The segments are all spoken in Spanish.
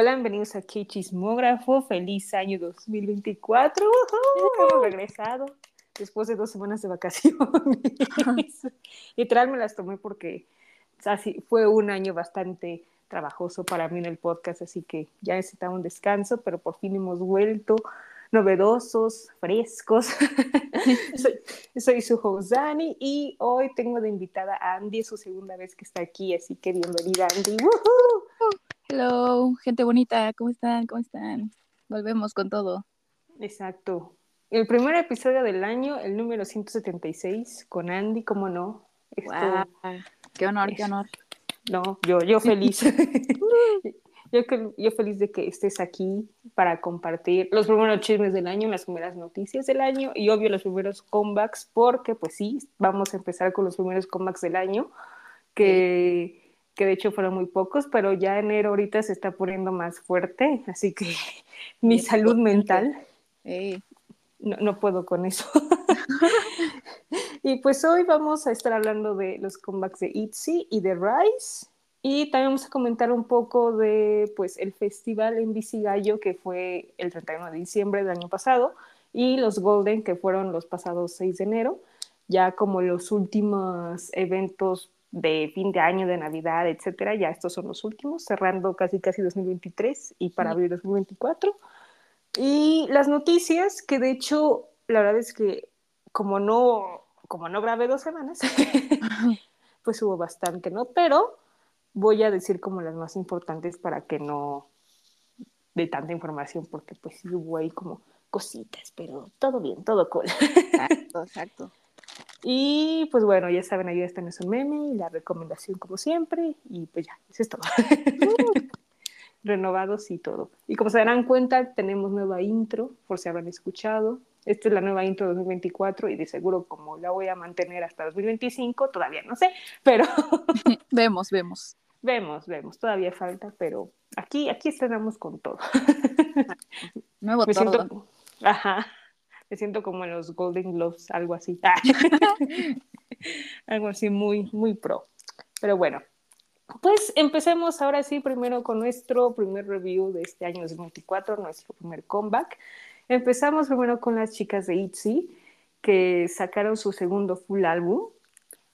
Hola, bienvenidos a K Chismógrafo. Feliz año 2024. Hemos regresado después de dos semanas de vacaciones. Literal me las tomé porque así, fue un año bastante trabajoso para mí en el podcast, así que ya necesitaba un descanso, pero por fin hemos vuelto novedosos, frescos. soy, su host Dani y hoy tengo de invitada a Andy, es su segunda vez que está aquí, así que bienvenida Andy. Hello, gente bonita, ¿cómo están? ¿Cómo están? Volvemos con todo. Exacto. El primer episodio del año, el número 176, con Andy, ¿cómo no? Qué honor, qué honor. No, yo, yo feliz. Yo, yo feliz de que estés aquí para compartir los primeros chismes del año, las primeras noticias del año y obvio los primeros comebacks, porque pues sí, vamos a empezar con los primeros comebacks del año, que, que de hecho fueron muy pocos, pero ya enero ahorita se está poniendo más fuerte, así que mi salud mental, no, no puedo con eso. y pues hoy vamos a estar hablando de los comebacks de ITZY y de Rise y también vamos a comentar un poco de pues, el festival en Gallo que fue el 31 de diciembre del año pasado y los Golden que fueron los pasados 6 de enero, ya como los últimos eventos de fin de año, de Navidad, etcétera, ya estos son los últimos, cerrando casi casi 2023 y para abril 2024. Y las noticias, que de hecho, la verdad es que como no, como no grabé dos semanas, pues hubo bastante, ¿no? Pero voy a decir como las más importantes para que no de tanta información, porque pues sí hubo ahí como cositas, pero todo bien, todo cool. Exacto, exacto. Y pues bueno, ya saben, ahí está nuestro meme y la recomendación como siempre, y pues ya, eso es todo. Renovados y todo. Y como se darán cuenta, tenemos nueva intro, por si habrán escuchado. Esta es la nueva intro 2024 y de seguro como la voy a mantener hasta 2025, todavía no sé, pero... vemos, vemos. Vemos, vemos, todavía falta, pero aquí, aquí estrenamos con todo. Nuevo me todo. Siento, ajá, me siento como en los Golden Globes, algo así. algo así muy, muy pro. Pero bueno, pues empecemos ahora sí primero con nuestro primer review de este año 2024, nuestro primer comeback. Empezamos primero con las chicas de ITZY, que sacaron su segundo full álbum,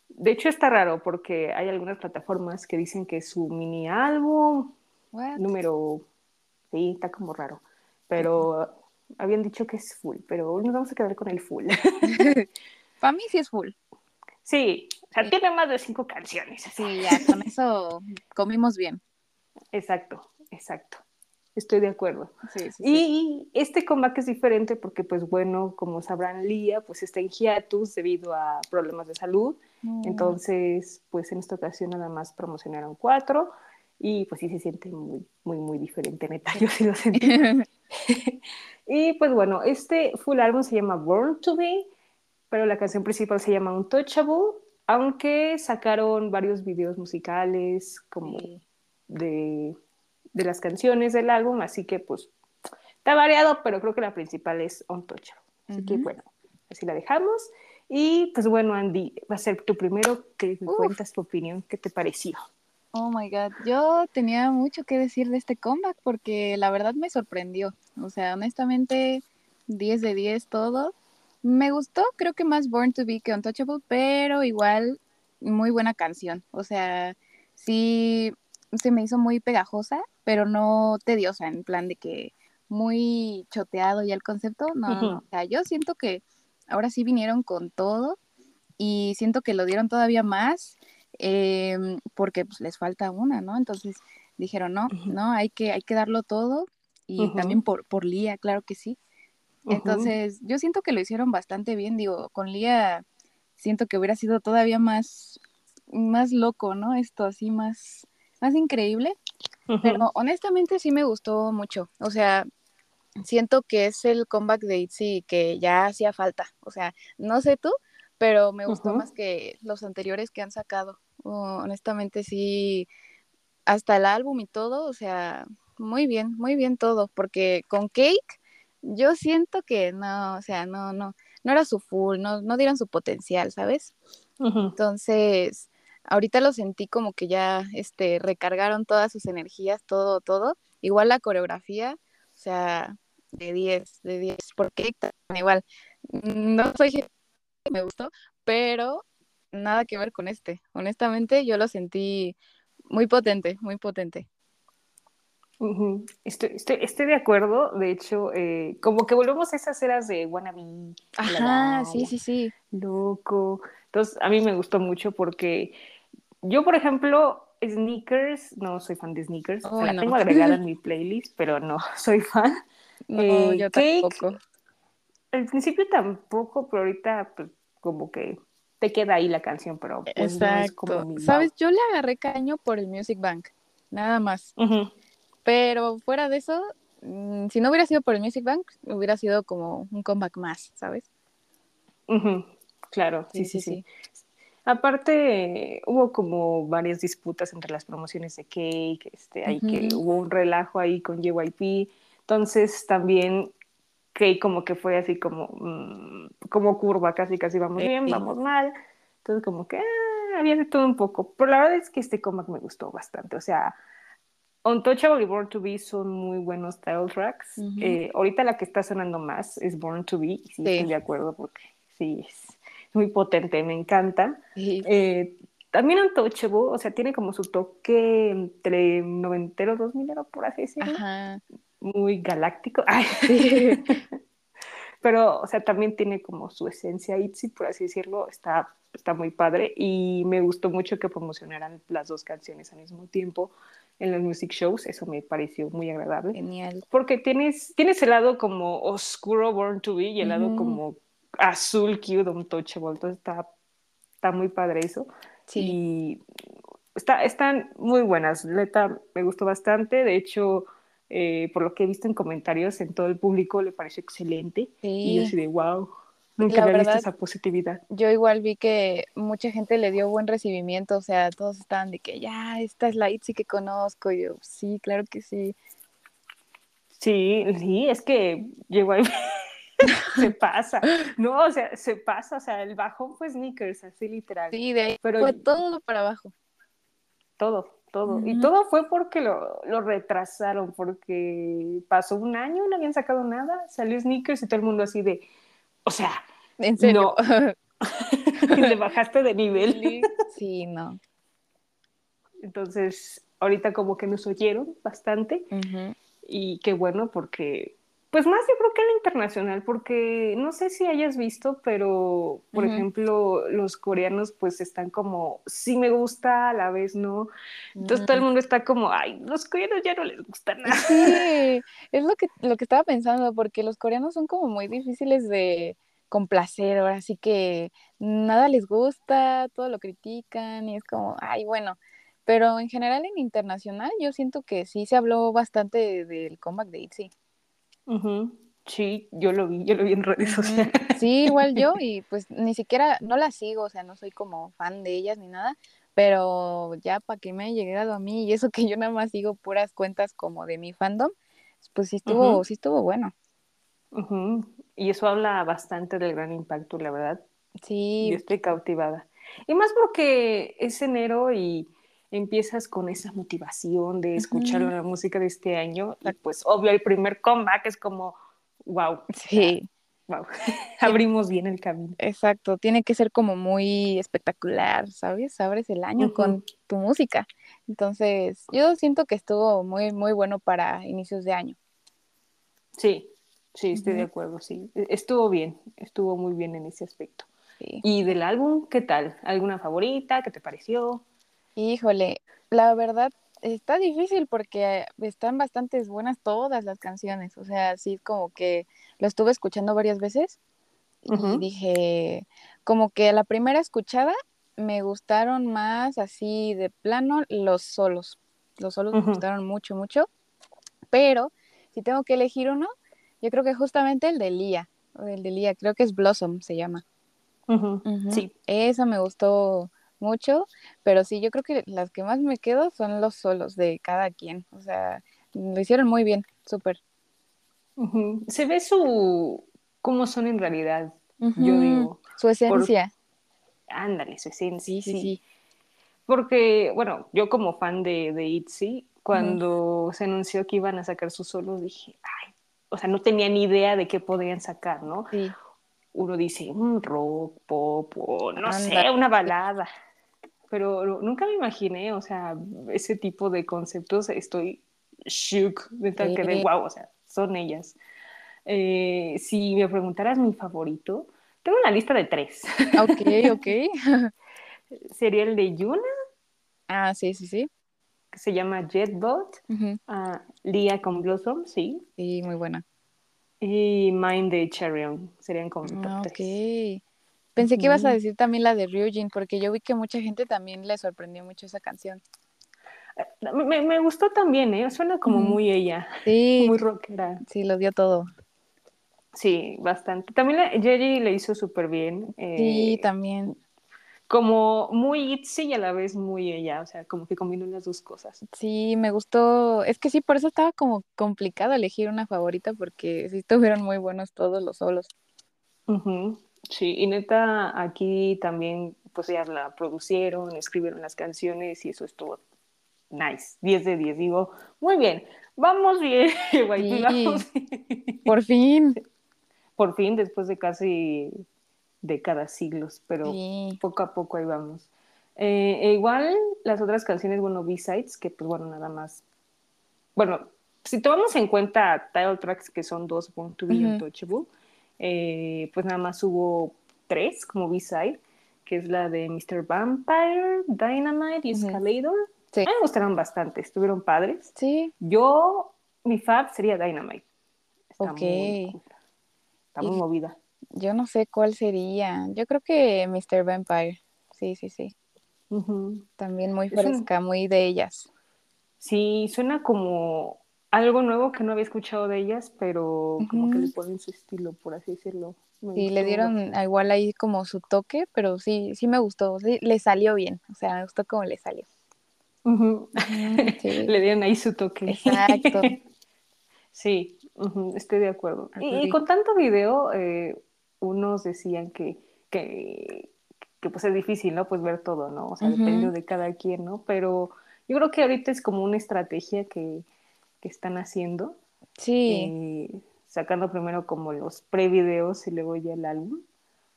de hecho está raro porque hay algunas plataformas que dicen que su mini álbum número sí está como raro pero habían dicho que es full pero nos vamos a quedar con el full. Para mí sí es full. Sí o sea tiene más de cinco canciones sí ya con eso comimos bien. Exacto exacto. Estoy de acuerdo. y este comeback es diferente porque, pues bueno, como sabrán, Lía pues está en hiatus debido a problemas de salud. Mm. Entonces, pues en esta ocasión nada más promocionaron cuatro y pues sí se siente muy, muy, muy diferente, neta, yo sí lo sentí. y pues bueno, este full álbum se llama Born to Be, pero la canción principal se llama Untouchable, aunque sacaron varios videos musicales como de de las canciones del álbum, así que pues está variado, pero creo que la principal es On Touch. Así que bueno, así la dejamos. Y pues bueno, Andy, va a ser tu primero que me cuentas tu opinión, ¿qué te pareció? Oh my god, yo tenía mucho que decir de este comeback porque la verdad me sorprendió. O sea, honestamente, 10 de 10 todo. Me gustó, creo que más Born to Be que Untouchable, pero igual muy buena canción. O sea, sí se me hizo muy pegajosa pero no tediosa, en plan de que muy choteado ya el concepto. No, o sea, yo siento que ahora sí vinieron con todo y siento que lo dieron todavía más em, porque pues, les falta una, ¿no? Entonces dijeron, no, no, hay que, hay que darlo todo y también por, por Lía, claro que sí. Entonces, yo siento que lo hicieron bastante bien, digo, con Lía siento que hubiera sido todavía más, más loco, ¿no? Esto así más, más increíble, pero honestamente sí me gustó mucho. O sea, siento que es el comeback de Itzy que ya hacía falta. O sea, no sé tú, pero me gustó más que los anteriores que han sacado. Honestamente sí, hasta el álbum y todo, o sea, muy bien, muy bien todo, porque con Cake yo siento que no, o sea, no, no, no era su full, no, no dieron su potencial, ¿sabes? Entonces, ahorita lo sentí como que ya este, recargaron todas sus energías, todo, todo, igual la coreografía, o sea, de 10, de 10, porque igual, no soy me gustó, pero nada que ver con este. Honestamente, yo lo sentí muy potente, muy potente. estoy, estoy, de acuerdo. De hecho, eh, como que volvemos a esas eras de wannabe. Ajá, sí, sí, sí. Loco. Entonces, a mí me gustó mucho porque yo, por ejemplo, sneakers, no soy fan de sneakers. la tengo agregada en mi playlist, pero no soy fan. No, eh, yo tampoco. Al principio tampoco, pero ahorita pues, como que te queda ahí la canción, pero pues Exacto. Sabes, yo le agarré caño por el Music Bank, nada más. Pero fuera de eso, mm, si no hubiera sido por el Music Bank, hubiera sido como un comeback más, ¿sabes? Claro, sí sí, sí, Aparte, hubo como varias disputas entre las promociones de Cake, este, ahí que hubo un relajo ahí con JYP. Entonces, también que como que fue así como, mm, como curva, casi casi vamos bien, vamos mal. Entonces como que ah, había de todo un poco. Pero la verdad es que este comeback me gustó bastante. O sea, Untouchable y Born to Be son muy buenos title tracks. Eh, ahorita la que está sonando más es Born to Be. Y sí, estoy de acuerdo porque sí, es muy potente, me encanta. Eh, también Untouchable, o sea, tiene como su toque entre noventero, dos milero, por así decirlo. Ajá muy galáctico. Pero, o sea, también tiene como su esencia Itzy, por así decirlo, está, está muy padre y me gustó mucho que promocionaran las dos canciones al mismo tiempo en los music shows, eso me pareció muy agradable. Genial. Porque tienes, tienes el lado como oscuro Born to Be y el lado como azul cute Untouchable, entonces está, está muy padre eso. Sí. Y está, están muy buenas, neta, me gustó bastante, de hecho eh, por lo que he visto en comentarios en todo el público, le pareció excelente. Y yo así de, wow, nunca había visto esa positividad. Yo igual vi que mucha gente le dio buen recibimiento, o sea, todos estaban de que ya, esta es la Itzy que conozco. Y yo, sí, claro que sí. Sí, sí, es que llegó ahí. se pasa, no, o sea, se pasa, o sea, el bajón fue sneakers, así literal. Sí, de ahí Pero fue todo para abajo. Todo, todo. Y todo fue porque lo, lo, retrasaron, porque pasó un año, no habían sacado nada, salió Sneakers y todo el mundo así de, o sea, ¿En serio? no. Le bajaste de nivel. Sí, no. Entonces, ahorita como que nos oyeron bastante y qué bueno porque pues más yo creo que en la internacional, porque no sé si hayas visto, pero por ejemplo, los coreanos pues están como, sí me gusta, a la vez no. Entonces todo el mundo está como, ay, los coreanos ya no les gusta nada. Sí, es lo que, lo que estaba pensando, porque los coreanos son como muy difíciles de complacer, ahora sí que nada les gusta, todo lo critican y es como, ay, bueno. Pero en general en internacional yo siento que sí se habló bastante del comeback de ITZY. Sí, yo lo vi, yo lo vi en redes sociales. Sí, igual yo, y pues ni siquiera, no la sigo, o sea, no soy como fan de ellas ni nada, pero ya para que me haya llegado a mí, y eso que yo nada más sigo puras cuentas como de mi fandom, pues sí estuvo, sí estuvo bueno. Y eso habla bastante del gran impacto, la verdad. Sí. Yo estoy cautivada. Y más porque es enero y empiezas con esa motivación de escuchar la música de este año y pues obvio el primer comeback es como wow. Sí. Wow. Abrimos bien el camino. Exacto, tiene que ser como muy espectacular, ¿sabes? Abres el año con tu música. Entonces, yo siento que estuvo muy muy bueno para inicios de año. Sí. Sí, estoy de acuerdo, sí. E, estuvo bien, estuvo muy bien en ese aspecto. ¿Y del álbum qué tal? ¿Alguna favorita? ¿Qué te pareció? Híjole, la verdad está difícil porque están bastante buenas todas las canciones. O sea, sí, como que lo estuve escuchando varias veces y dije, como que a la primera escuchada me gustaron más así de plano los solos. Los solos me gustaron mucho, mucho. Pero si tengo que elegir uno, yo creo que justamente el de Lía. El de Lía, creo que es Blossom, se llama. Sí. Esa me gustó mucho, pero sí, yo creo que las que más me quedo son los solos de cada quien, o sea, lo hicieron muy bien, súper. Se ve su, cómo son en realidad, yo digo. Su esencia. Ándale, su esencia. Sí, sí, sí, Porque, bueno, yo como fan de, de ITZY, cuando se anunció que iban a sacar sus solos, dije, ay, o sea, no tenía ni idea de qué podían sacar, ¿no? Sí. Uno dice, un rock, pop, o no sé, una balada. Pero nunca me imaginé, o sea, ese tipo de conceptos, estoy shook, de tal que de wow, o sea, son ellas. Eh, si me preguntaras mi favorito, tengo una lista de tres. Ok, ok. Sería el de Yuna. Ah, sí, sí, sí. Que se llama Jetbot. Uh Lia con Blossom, sí. Sí, muy buena. Y Mind de Charion. Serían como ah, Ok. Pensé que ibas a decir también la de Ryujin, porque yo vi que mucha gente también le sorprendió mucho esa canción. Eh, me, me gustó también, ¿eh? Suena como muy ella. Sí. Muy rockera. Sí, lo dio todo. Sí, bastante. También Jerry le hizo súper bien. sí, eh, también. Como muy Itzy y a la vez muy ella, o sea, como que combinó las dos cosas. Sí, me gustó. Es que sí, por eso estaba como complicado elegir una favorita, porque sí estuvieron muy buenos todos los solos. Sí, y neta, aquí también, pues ellas la producieron, escribieron las canciones y eso estuvo nice, 10 de 10. Digo, muy bien, vamos bien, vamos bien. Por fin por fin, después de casi décadas, siglos, pero poco a poco ahí vamos. Eh, e igual las otras canciones, bueno, B-Sides, que pues bueno, nada más. Bueno, si tomamos en cuenta title tracks que son dos, Born to Be Untouchable, eh, pues nada más hubo tres como B-Side, que es la de Mr. Vampire, Dynamite y Escalator. A mí me gustaron bastante, estuvieron padres. Sí. Yo, mi fab sería Dynamite. ok. Está muy movida. Yo no sé cuál sería. Yo creo que Mr. Vampire. Sí, sí, sí. También muy fresca, muy de ellas. Sí, suena como algo nuevo que no había escuchado de ellas, pero como que le ponen su estilo, por así decirlo. sí, le dieron igual ahí como su toque, pero sí, sí me gustó, sí, le salió bien, o sea, me gustó como le salió. le dieron ahí su toque. Exacto. sí, estoy de acuerdo. Y, con tanto video, eh, unos decían que, que, pues es difícil, ¿no? Pues ver todo, ¿no? O sea, depende de cada quien, ¿no? Pero yo creo que ahorita es como una estrategia que, están haciendo. Sí. Eh, sacando primero como los prevideos y luego ya el álbum.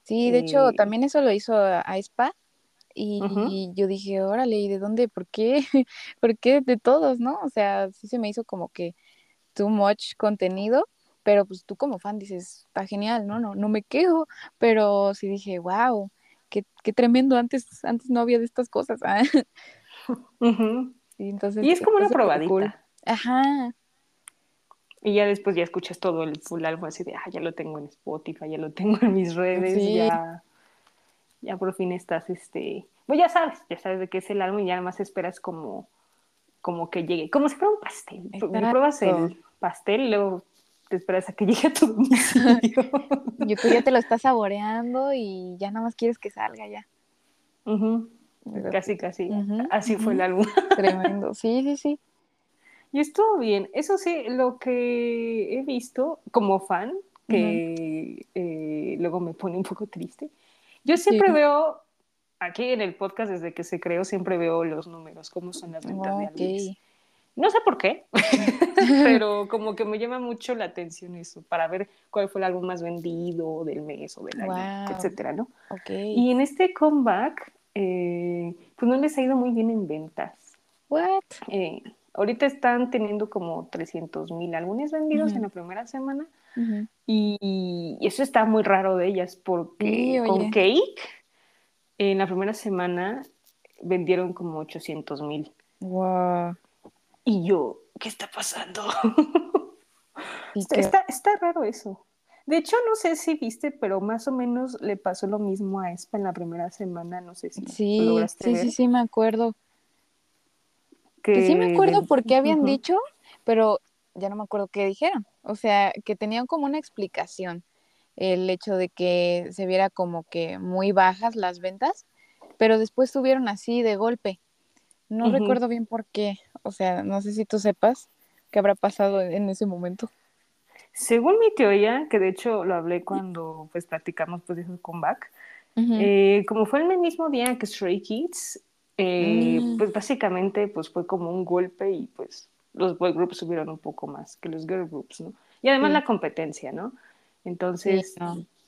Sí, de hecho, eh, también eso lo hizo a, Spa. Y, y, yo dije, órale, ¿y de dónde? ¿Por qué? ¿Por qué de todos, no? O sea, sí se me hizo como que too much contenido, pero pues tú como fan dices, está genial, ¿no? No, no me quejo, pero sí dije, wow, qué, qué tremendo, antes, antes no había de estas cosas. ¿ah? y, entonces, y es como una probadita. Ajá. Y ya después ya escuchas todo el full álbum así de, ah, ya lo tengo en Spotify, ya lo tengo en mis redes, ya, ya por fin estás, este, pues ya sabes, ya sabes de qué es el álbum y ya además esperas como como que llegue, como si fuera un pastel. Pruebas el pastel y luego te esperas a que llegue a tu domicilio. y tú ya te lo estás saboreando y ya nada más quieres que salga ya. Casi, casi. Así fue el álbum. Tremendo. Sí, sí, sí. Y estuvo bien. Eso sí, lo que he visto como fan, que eh, luego me pone un poco triste. Yo siempre veo aquí en el podcast, desde que se creó, siempre veo los números, cómo son las ventas de álbumes. No sé por qué, pero como que me llama mucho la atención eso, para ver cuál fue el álbum más vendido del mes o del año, etcétera, ¿no? Y en este comeback, eh, pues no les ha ido muy bien en ventas. What? Eh, ahorita están teniendo como 300 mil álbumes vendidos en la primera semana y, eso está muy raro de ellas porque con Cake en la primera semana vendieron como 800 mil. Wow. Y yo, ¿qué está pasando? está, está, raro eso. De hecho, no sé si viste, pero más o menos le pasó lo mismo a Espa en la primera semana. No sé si sí, lograste sí, Sí, sí, me acuerdo. Que, sí me acuerdo por qué habían dicho, pero ya no me acuerdo qué dijeron. O sea, que tenían como una explicación el hecho de que se viera como que muy bajas las ventas, pero después subieron así de golpe. No recuerdo bien por qué, o sea, no sé si tú sepas qué habrá pasado en ese momento. Según mi teoría, que de hecho lo hablé cuando pues platicamos pues de su comeback, eh, como fue el mismo día que Stray Kids, Eh, mm. Pues básicamente pues fue como un golpe y pues los boy groups subieron un poco más que los girl groups, ¿no? Y además la competencia, ¿no? Entonces,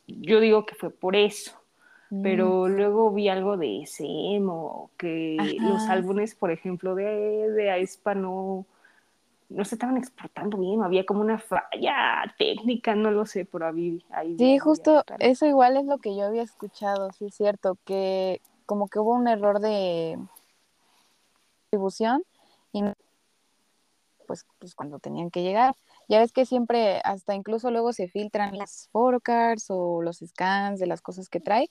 yo digo que fue por eso. Pero mm. luego vi algo de SM o que los álbumes, por ejemplo, de, de Aespa no, no se estaban exportando bien, había como una falla técnica, no lo sé, por ahí. ahí sí, justo eso igual es lo que yo había escuchado, sí es cierto, que como que hubo un error de distribución y pues, pues cuando tenían que llegar. Ya ves que siempre, hasta incluso luego se filtran las photocards o los scans de las cosas que trae,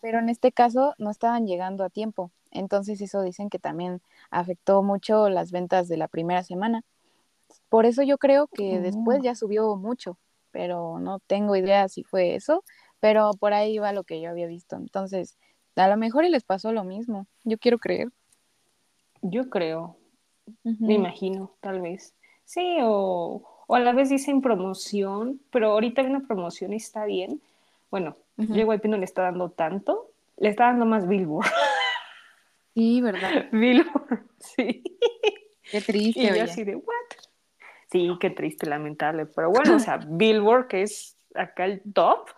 pero en este caso no estaban llegando a tiempo. Entonces eso dicen que también afectó mucho las ventas de la primera semana. Por eso yo creo que después ya subió mucho, pero no tengo idea si fue eso, pero por ahí va lo que yo había visto. Entonces, a lo mejor y les pasó lo mismo. Yo quiero creer. Yo creo. Me imagino, tal vez. Sí, o, a la vez dicen promoción, pero ahorita hay una promoción y está bien. Bueno, uh -huh. no le está dando tanto, le está dando más Billboard. Sí, ¿verdad? Billboard, sí. Qué triste. Y yo así de, ¿what? Sí, qué triste, lamentable. Pero bueno, o sea, Billboard, que es acá el top,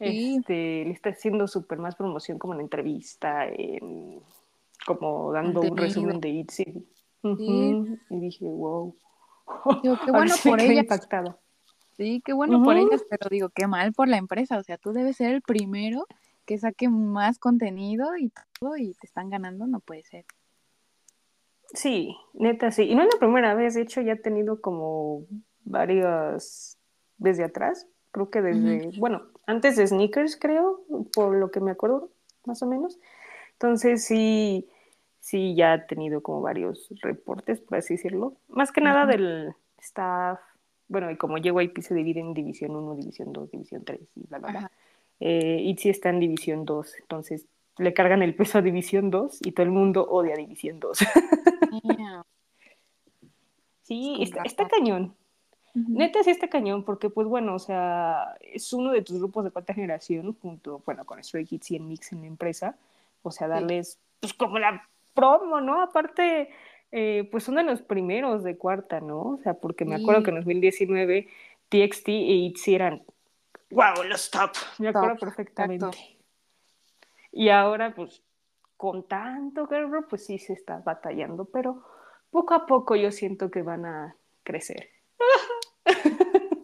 este, le está haciendo súper más promoción como en entrevista, en, como dando un resumen de ITZY. Y dije, wow. Digo, qué bueno por ellas. Sí, qué bueno por ellas, pero digo, qué mal por la empresa. O sea, tú debes ser el primero que saque más contenido y todo y te están ganando, no puede ser. Sí, neta, sí. Y no es la primera vez, de hecho ya he tenido como varias desde atrás, creo que desde, bueno, antes de Sneakers creo, por lo que me acuerdo, más o menos. Entonces sí, sí ya he tenido como varios reportes, por así decirlo. Más que nada del staff, bueno, y como JYP se divide en División 1, División 2, División 3 y bla, bla, bla. Eh, ITZY está en División 2, entonces le cargan el peso a División 2 y todo el mundo odia División 2. sí, está, está, cañón. Neta sí está cañón, porque pues bueno, o sea, es uno de tus grupos de cuarta generación, junto, bueno, con Stray Kids y en Mix en la empresa, o sea, darles, pues como la promo, ¿no? Aparte, eh, pues son de los primeros de cuarta, ¿no? O sea, porque me acuerdo que en 2019 TXT e ITZY eran, wow, los top, me acuerdo perfectamente. Y ahora, pues, con tanto guerrero, pues sí se está batallando, pero poco a poco yo siento que van a crecer.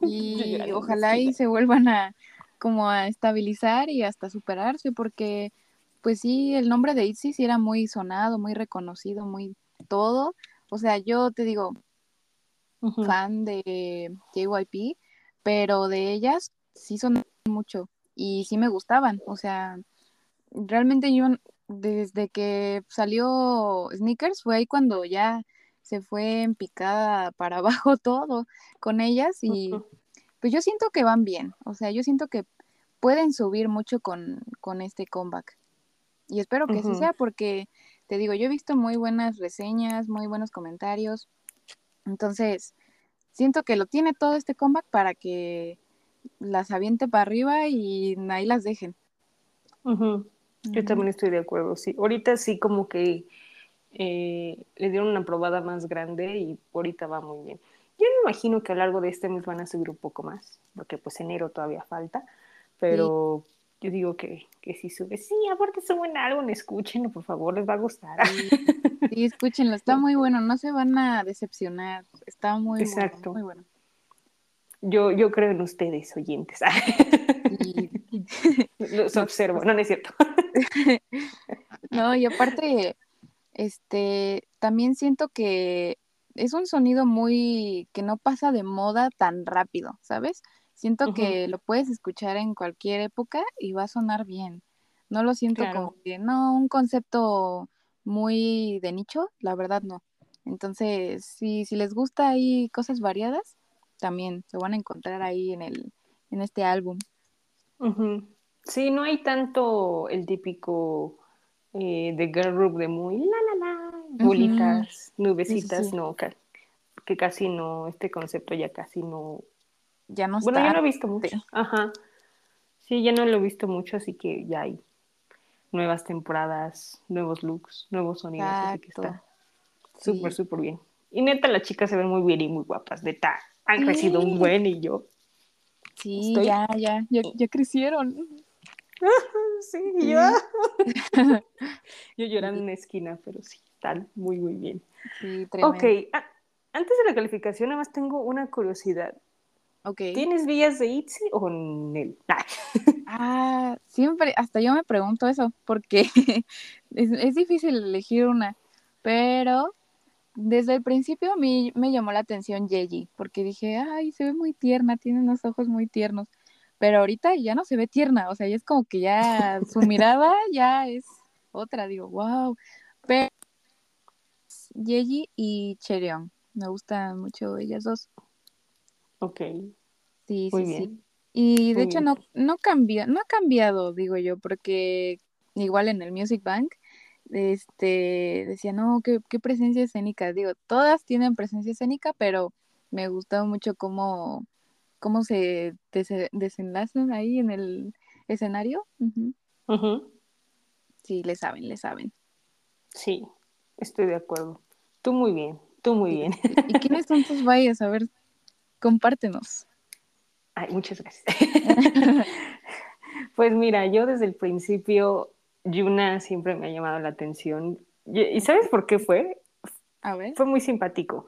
Y ojalá y se vuelvan a como a estabilizar y hasta superarse, porque pues sí, el nombre de ITZY sí era muy sonado, muy reconocido, muy todo. O sea, yo te digo, fan de JYP, pero de ellas sí son mucho y sí me gustaban. O sea, realmente yo desde que salió Sneakers fue ahí cuando ya se fue en picada para abajo todo con ellas y pues yo siento que van bien, o sea, yo siento que pueden subir mucho con, con este comeback. Y espero que así sea porque, te digo, yo he visto muy buenas reseñas, muy buenos comentarios. Entonces, siento que lo tiene todo este comeback para que las aviente para arriba y ahí las dejen. Yo también estoy de acuerdo, sí. Ahorita sí como que eh, le dieron una probada más grande y ahorita va muy bien. Yo me imagino que a lo largo de este mes van a subir un poco más, porque pues enero todavía falta, pero yo digo que, que sí sube. Sí, aparte suben algo, escúchenlo, por favor, les va a gustar. Sí, escúchenlo, está muy bueno, no se van a decepcionar, está muy, Exacto. muy bueno. Yo, yo creo en ustedes, oyentes. Los observo, no, no es cierto. no, y aparte, este, también siento que es un sonido muy que no pasa de moda tan rápido, ¿sabes? Siento que lo puedes escuchar en cualquier época y va a sonar bien. No lo siento como que, no, un concepto muy de nicho, la verdad no. Entonces, si, si les gusta ahí cosas variadas, también se van a encontrar ahí en el, en este álbum. Sí, no hay tanto el típico eh, de girl group de muy la la la, bolitas, nubecitas, no, que, casi no, este concepto ya casi no. Ya no Bueno, yo no he visto mucho. Ajá. Sí, ya no lo he visto mucho, así que ya hay nuevas temporadas, nuevos looks, nuevos sonidos. Así que está súper, súper bien. Y neta, las chicas se ven muy bien y muy guapas. Neta, han crecido un buen y yo. Sí, ya, ya, ya, crecieron. sí, yo. yo llorando en una esquina, pero sí, están muy, muy bien. Sí, tremendo. Ok, antes de la calificación, nada más tengo una curiosidad. Okay. ¿Tienes vías de ITZY o NEL? ah, siempre, hasta yo me pregunto eso, porque es, es, difícil elegir una, pero desde el principio a mí me llamó la atención Yeji, porque dije, ay, se ve muy tierna, tiene unos ojos muy tiernos, pero ahorita ya no se ve tierna, o sea, ya es como que ya su mirada ya es otra, digo, wow, pero Yeji y Chereon, me gustan mucho ellas dos. Ok. Sí, sí, sí. Y de hecho no, no cambió, no ha cambiado, digo yo, porque igual en el Music Bank, este, decía, no, qué, qué presencia escénica. Digo, todas tienen presencia escénica, pero me gustó mucho cómo, cómo se desenlazan ahí en el escenario. Sí, le saben, le saben. Sí, estoy de acuerdo. Tú muy bien, tú muy bien. ¿Y quiénes son tus valles? A ver, compártenos. Ay, muchas gracias. pues mira, yo desde el principio, Yuna siempre me ha llamado la atención. ¿Y sabes por qué fue? A ver. Fue muy simpático.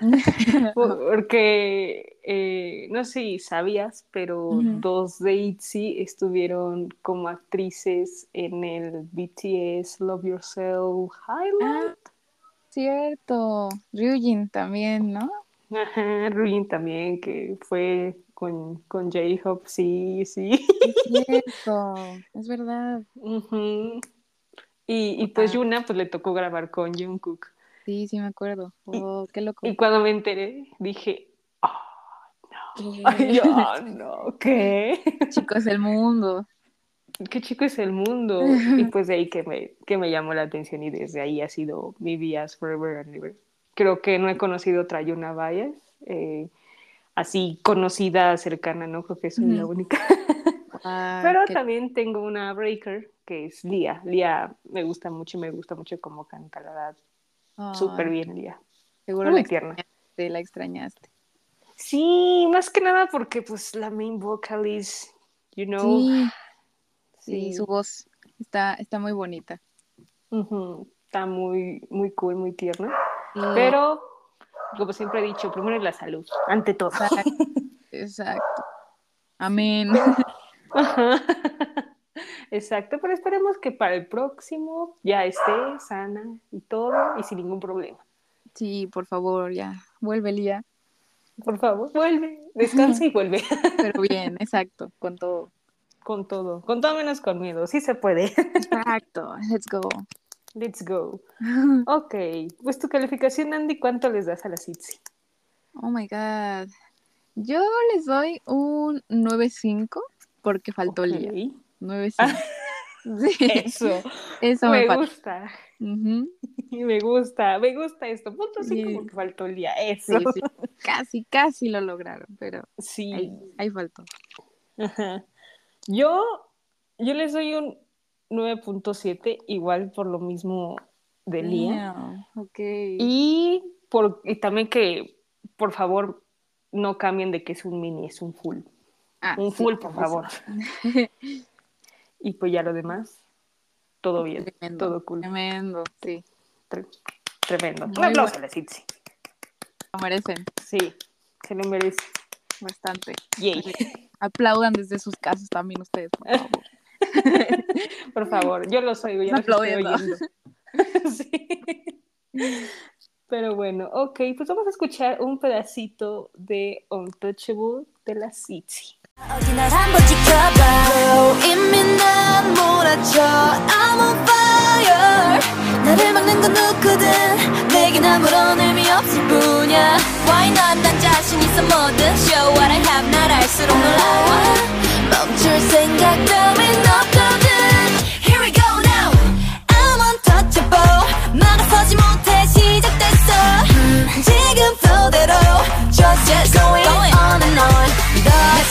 Porque, eh, no sé si sabías, pero dos de ITZY estuvieron como actrices en el BTS Love Yourself Highlight. Ah, cierto. Ryujin también, ¿no? Ajá, Ruin también, que fue con, con J-Hop, sí, sí. Es cierto, es verdad. y, y, pues Yuna, pues le tocó grabar con Jungkook. Sí, sí me acuerdo. Oh, qué loco. Y cuando me enteré, dije, oh, no. Oh, no, ¿qué? Chico es el mundo. Qué chico es el mundo. y pues de ahí que me, que me llamó la atención y desde ahí ha sido mi vías forever and ever creo que no he conocido otra Yuna Valles, eh, así conocida, cercana, ¿no? Creo que soy la única. Ah, Pero también tengo una breaker que es Lía. Lía me gusta mucho y me gusta mucho cómo canta, la verdad. Súper bien, Lía. Seguro Muy la tierna. Extrañaste, la extrañaste. Sí, más que nada porque pues la main vocalist, you know. Sí, sí. su voz está, está muy bonita. Está muy, muy cool, muy tierna. Pero, como siempre he dicho, primero es la salud, ante todo. Exacto. Amén. Exacto, pero esperemos que para el próximo ya esté sana y todo y sin ningún problema. Sí, por favor, ya, vuelve Lía. Por favor, vuelve, descansa y vuelve. Pero bien, exacto, con todo. Con todo, con todo menos con miedo, sí se puede. Exacto, let's go. Let's go. Ok, pues tu calificación, Andy, ¿cuánto les das a la CITSI? Oh my God. Yo les doy un 9.5 porque faltó el día. 9.5. sí. Eso. Eso me, gusta. Me gusta, me gusta esto. Punto 5 porque faltó el día. Eso. Sí, casi, casi lo lograron, pero sí. ahí, faltó. Yo, yo les doy un 9.7, igual por lo mismo de Lía. Y, por, y también que, por favor, no cambien de que es un mini, es un full. Ah, un full, por favor. Y pues ya lo demás, todo bien, todo cool. Tremendo, sí. tremendo. Un aplauso la Lo merecen. Sí, se lo merece. Bastante. Aplaudan desde sus casas también ustedes, por favor. Por favor, yo lo soy, estoy oyendo. sí. Pero bueno, ok, pues vamos a escuchar un pedacito de Untouchable de la City. Why not 난 자신 있어 뭐든 Show what I have 날 알수록 놀라워 멈출 생각 따윈 없거든 Here we go now I'm untouchable 막아서지 못해 시작됐어 음, 지금 flow Just just going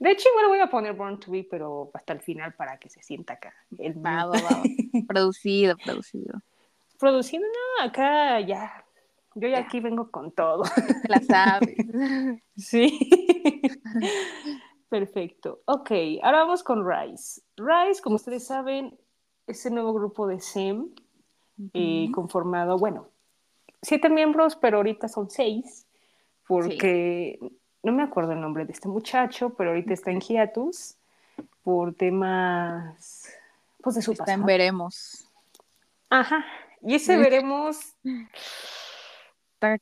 De hecho, igual voy a poner Born to Be, pero hasta el final para que se sienta acá. El Va, va, va. producido, producido. Produciendo, no, acá ya. Yo ya Ya. aquí vengo con todo. La sabes. Sí. Perfecto. Ok, ahora vamos con Rise. Rise, como ustedes saben, es el nuevo grupo de SEM eh, conformado, bueno, siete miembros, pero ahorita son seis, porque no me acuerdo el nombre de este muchacho, pero ahorita está en hiatus por temas, pues de su Está en veremos. Ajá, y ese veremos,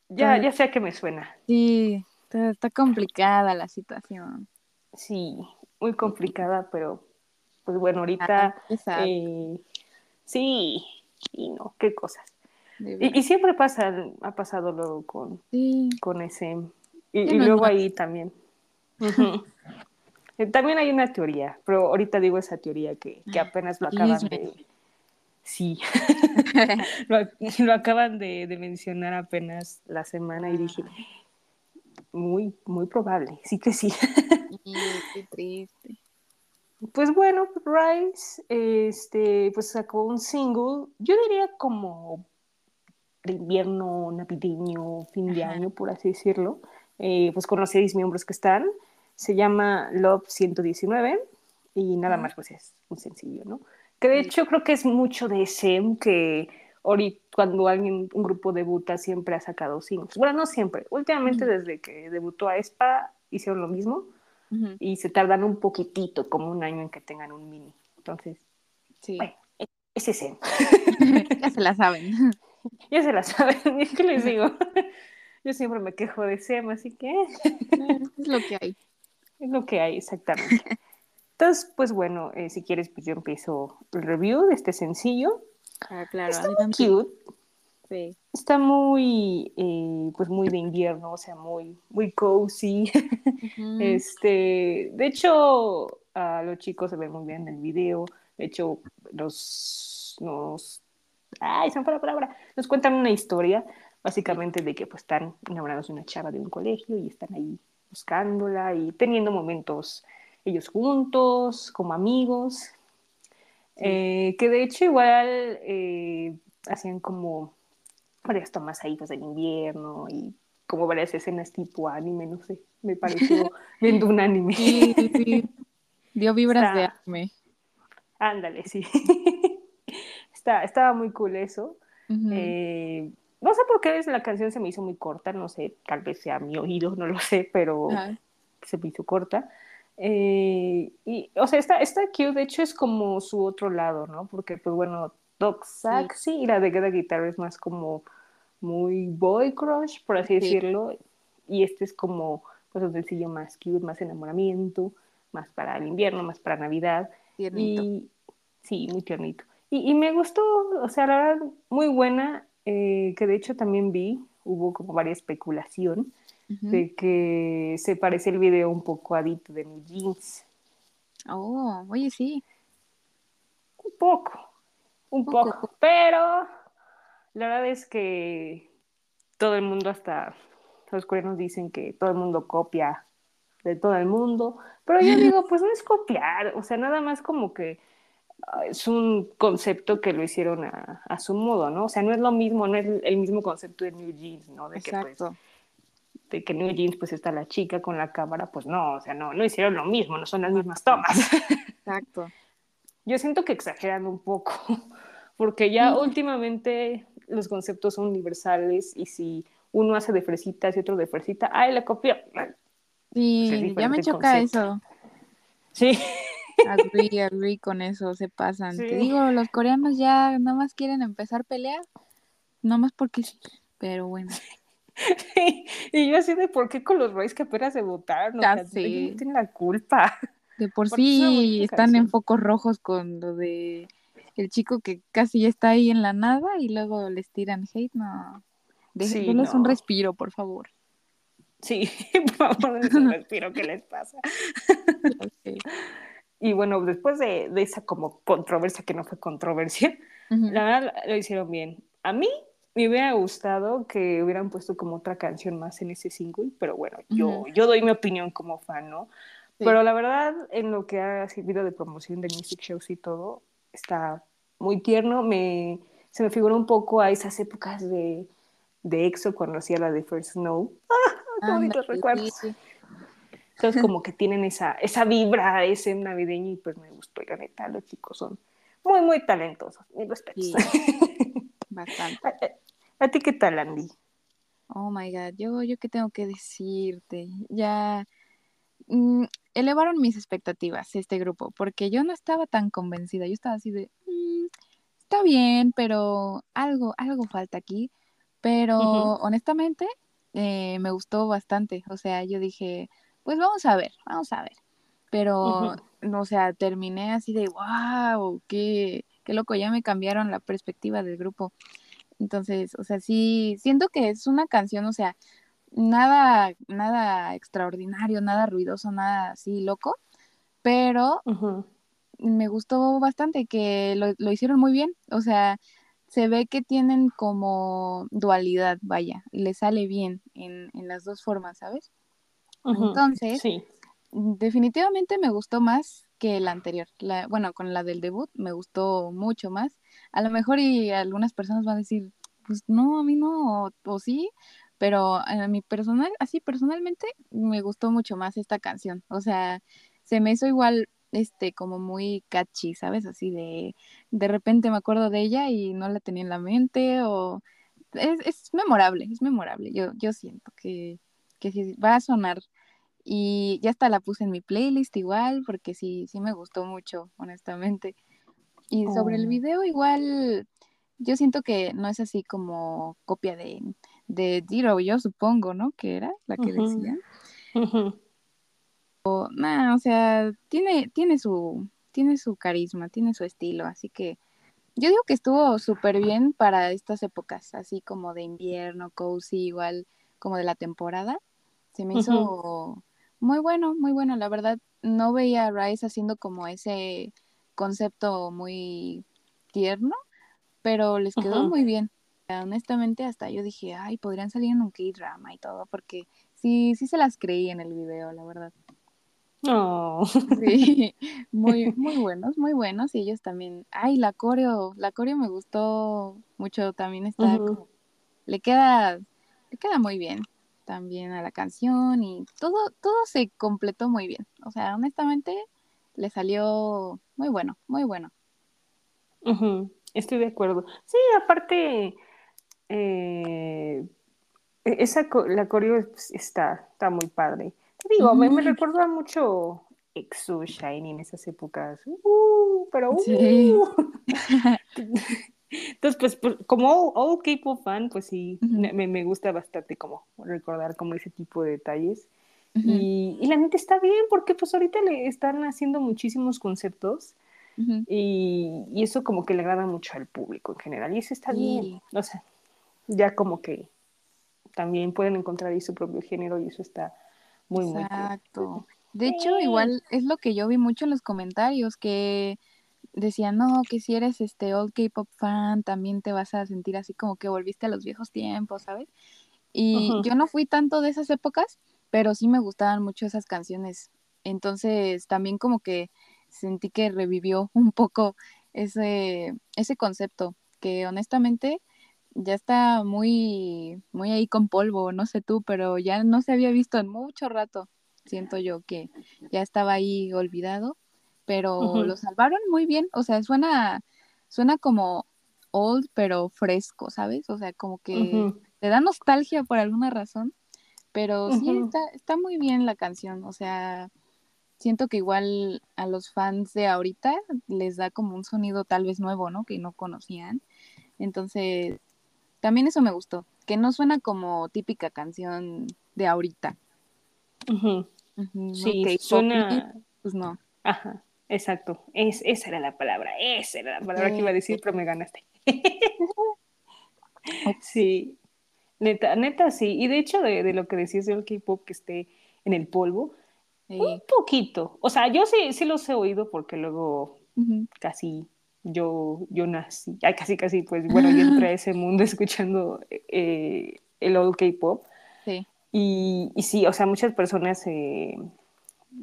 ya, ya sé a qué me suena. Sí, está, está complicada la situación. Sí, muy complicada, pero pues bueno, Ah, ahorita eh, sí, y no, qué cosas. Y, siempre pasa, ha pasado luego con, Sí, con ese. Y, luego ahí también. Eh, También hay una teoría, pero ahorita digo esa teoría que, que apenas lo acaban de. Sí, lo, lo acaban de, de mencionar apenas la semana y dije, muy, muy probable, sí que sí. Sí, qué triste. Pues bueno, Rice este, pues sacó un single, yo diría como de invierno, navideño, fin de año, por así decirlo, eh, pues con los seis miembros que están. Se llama Love 119 y nada más pues es un sencillo, ¿no? Que de hecho creo que es mucho de SEM que ahorita cuando alguien, un grupo debuta siempre ha sacado singles. Bueno, no siempre, últimamente Ujú. desde que debutó a Espa hicieron lo mismo Ujú, y se tardan un poquitito, como un año en que tengan un mini. Entonces, Sí, bueno, ese es SEM. ya se la saben. Ya se la saben, ¿qué les digo? Yo siempre me quejo de SEM, así que Es lo que hay. es lo que hay exactamente. Entonces, pues bueno, eh, si quieres, pues yo empiezo el review de este sencillo. Ah, claro, Está muy cute, Sí. está muy, eh, pues muy de invierno, o sea, muy, muy cozy. Este, de hecho, a los chicos se ven muy bien en el video. De hecho, nos, nos, ay, se me fue la palabra. Nos cuentan una historia, básicamente de que pues están enamorados de una chava de un colegio y están ahí buscándola y teniendo momentos ellos juntos, como amigos. Eh, que de hecho igual eh, hacían como varias tomas ahí pues del invierno y como varias escenas tipo anime, no sé, me pareció viendo un anime. Sí, sí, sí. Dio vibras de Está- anime. Ándale, sí. Está, estaba muy cool eso. Ujú. Eh, no sé por qué la canción se me hizo muy corta, no sé, tal vez sea mi oído, no lo sé, pero Ajá. se me hizo corta. Eh, y, o sea, está, está cute, de hecho es como su otro lado, ¿no? Porque, pues bueno, Doc Saxy y la de Get a Guitar es más como muy boy crush, por así Sí. decirlo, y este es como, pues un sencillo más cute, más enamoramiento, más para el invierno, más para Navidad. Tiernito. Y sí, muy tiernito. Y, y me gustó, o sea, la verdad, muy buena, eh, que de hecho también vi, hubo como varias especulación de que se parece el video un poco a Dito de New Jeans. Oh, oye, sí. Un poco, un Poco. poco, pero la verdad es que todo el mundo, hasta los coreanos dicen que todo el mundo copia de todo el mundo, pero yo digo, pues no es copiar, o sea, nada más como que es un concepto que lo hicieron a, a su modo, ¿no? O sea, no es lo mismo, no es el mismo concepto de New Jeans, ¿no? De que, pues, Exacto. de que New Jeans pues está la chica con la cámara, pues no, o sea, no, no hicieron lo mismo, no son las mismas tomas. Exacto. Yo siento que exageran un poco, porque ya Sí. últimamente los conceptos son universales y si uno hace de fresitas y otro de fresita, ¡ay, le copió! Sí, diferente ya me choca concepto. eso. Sí, Agree, agree con eso, se pasan. Te Sí. digo, los coreanos ya nada más quieren empezar pelea, nada más porque sí. Pero bueno, y yo así de, ¿por qué con los Rays que apenas se votaron? No tienen la culpa. de por una sí están en focos rojos con lo de el chico que casi ya está ahí en la nada y luego les tiran hate, no. denles un respiro, por favor. Sí, por favor, un respiro, ¿qué les pasa? Y bueno, después de, esa como controversia, que no fue controversia, la verdad lo hicieron bien. A mí me hubiera gustado que hubieran puesto como otra canción más en ese single, pero bueno, yo, yo doy mi opinión como fan, ¿no? Pero la verdad, en lo que ha servido de promoción de music shows y todo, está muy tierno. Me, se me figura un poco a esas épocas de, de EXO cuando hacía la de First Snow. ¡Ah! ¡Qué bonitos recuerdos! Entonces, como que tienen esa, esa vibra, ese navideño, y pues me gustó. Y la neta, los chicos son muy, muy talentosos. Mis respetos. Bastante. ¿A, ti qué tal, Andy? Oh my god, yo, yo qué tengo que decirte. Ya mm, elevaron mis expectativas este grupo, porque yo no estaba tan convencida. Yo estaba así de, mm, está bien, pero algo, algo falta aquí. Pero honestamente, eh, me gustó bastante. O sea, yo dije, pues vamos a ver, vamos a ver. Pero, o sea, terminé así de, wow, qué, qué loco, ya me cambiaron la perspectiva del grupo. Entonces, o sea, sí, siento que es una canción, o sea, nada, nada extraordinario, nada ruidoso, nada así loco, pero me gustó bastante que lo, lo, hicieron muy bien, o sea, se ve que tienen como dualidad, vaya, le sale bien en, en las dos formas, ¿sabes? Entonces, definitivamente me gustó más que la anterior. La, bueno, con la del debut me gustó mucho más. A lo mejor y algunas personas van a decir, pues no, a mí no, o, sí, pero a mi personal, así personalmente, me gustó mucho más esta canción. O sea, se me hizo igual, este, como muy catchy, ¿sabes? Así de, de repente me acuerdo de ella y no la tenía en la mente, o es, es memorable, es memorable. Yo, yo siento que, que sí va a sonar y ya hasta la puse en mi playlist igual, porque sí, sí me gustó mucho, honestamente. Y sobre el oh. video igual, yo siento que no es así como copia de, de Diro, yo supongo, ¿no? Que era la que decía. o, o sea, tiene, tiene su, tiene su carisma, tiene su estilo, así que yo digo que estuvo súper bien para estas épocas, así como de invierno, cozy, igual como de la temporada. Se me hizo muy bueno, muy bueno. La verdad, no veía a Rice haciendo como ese concepto muy tierno, pero les quedó muy bien. Honestamente, hasta yo dije, ay, podrían salir en un K-drama y todo, porque sí, sí se las creí en el video, la verdad. No. Sí, muy, muy buenos, muy buenos. Y ellos también. Ay, la coreo, la coreo me gustó mucho. También está le queda, le queda muy bien también a la canción y todo, todo se completó muy bien. O sea, honestamente, le salió muy bueno, muy bueno. Estoy de acuerdo. Sí, aparte, eh, e-, esa, la coreo está, está muy padre. Te digo, me, me, recuerda mucho Exo Shiny en esas épocas. Uh, pero uh. Entonces, pues, pues como all K-pop fan, pues sí, me, me, gusta bastante como recordar como ese tipo de detalles. y, y, la neta está bien, porque pues ahorita le están haciendo muchísimos conceptos y, y, eso como que le agrada mucho al público en general. Y eso está bien. O sea, ya como que también pueden encontrar ahí su propio género y eso está muy, muy Exacto. De hecho, igual es lo que yo vi mucho en los comentarios, que decían, no, que si eres este old K-pop fan, también te vas a sentir así como que volviste a los viejos tiempos, ¿sabes? Y yo no fui tanto de esas épocas, pero sí me gustaban mucho esas canciones. Entonces también como que sentí que revivió un poco ese, ese concepto, que honestamente ya está muy, muy ahí con polvo, no sé tú, pero ya no se había visto en mucho rato. Siento yo que ya estaba ahí olvidado pero lo salvaron muy bien, o sea, suena, suena como old, pero fresco, ¿sabes? O sea, como que te da nostalgia por alguna razón, pero sí está, está muy bien la canción, o sea, siento que igual a los fans de ahorita les da como un sonido tal vez nuevo, ¿no? Que no conocían. Entonces, también eso me gustó, que no suena como típica canción de ahorita. Sí, suena... Pues no. Ajá. Exacto, es, esa era la palabra, esa era la palabra que iba a decir, pero me ganaste. sí, Neta, neta, sí. Y de hecho, de, de lo que decías del K-pop que esté en el polvo, un poquito. O sea, yo sí, sí los he oído porque luego casi yo, yo nací, ay, casi, casi, pues bueno, yo entré a ese mundo escuchando eh, el old K-pop. Sí. Y, y, sí, o sea, muchas personas, eh,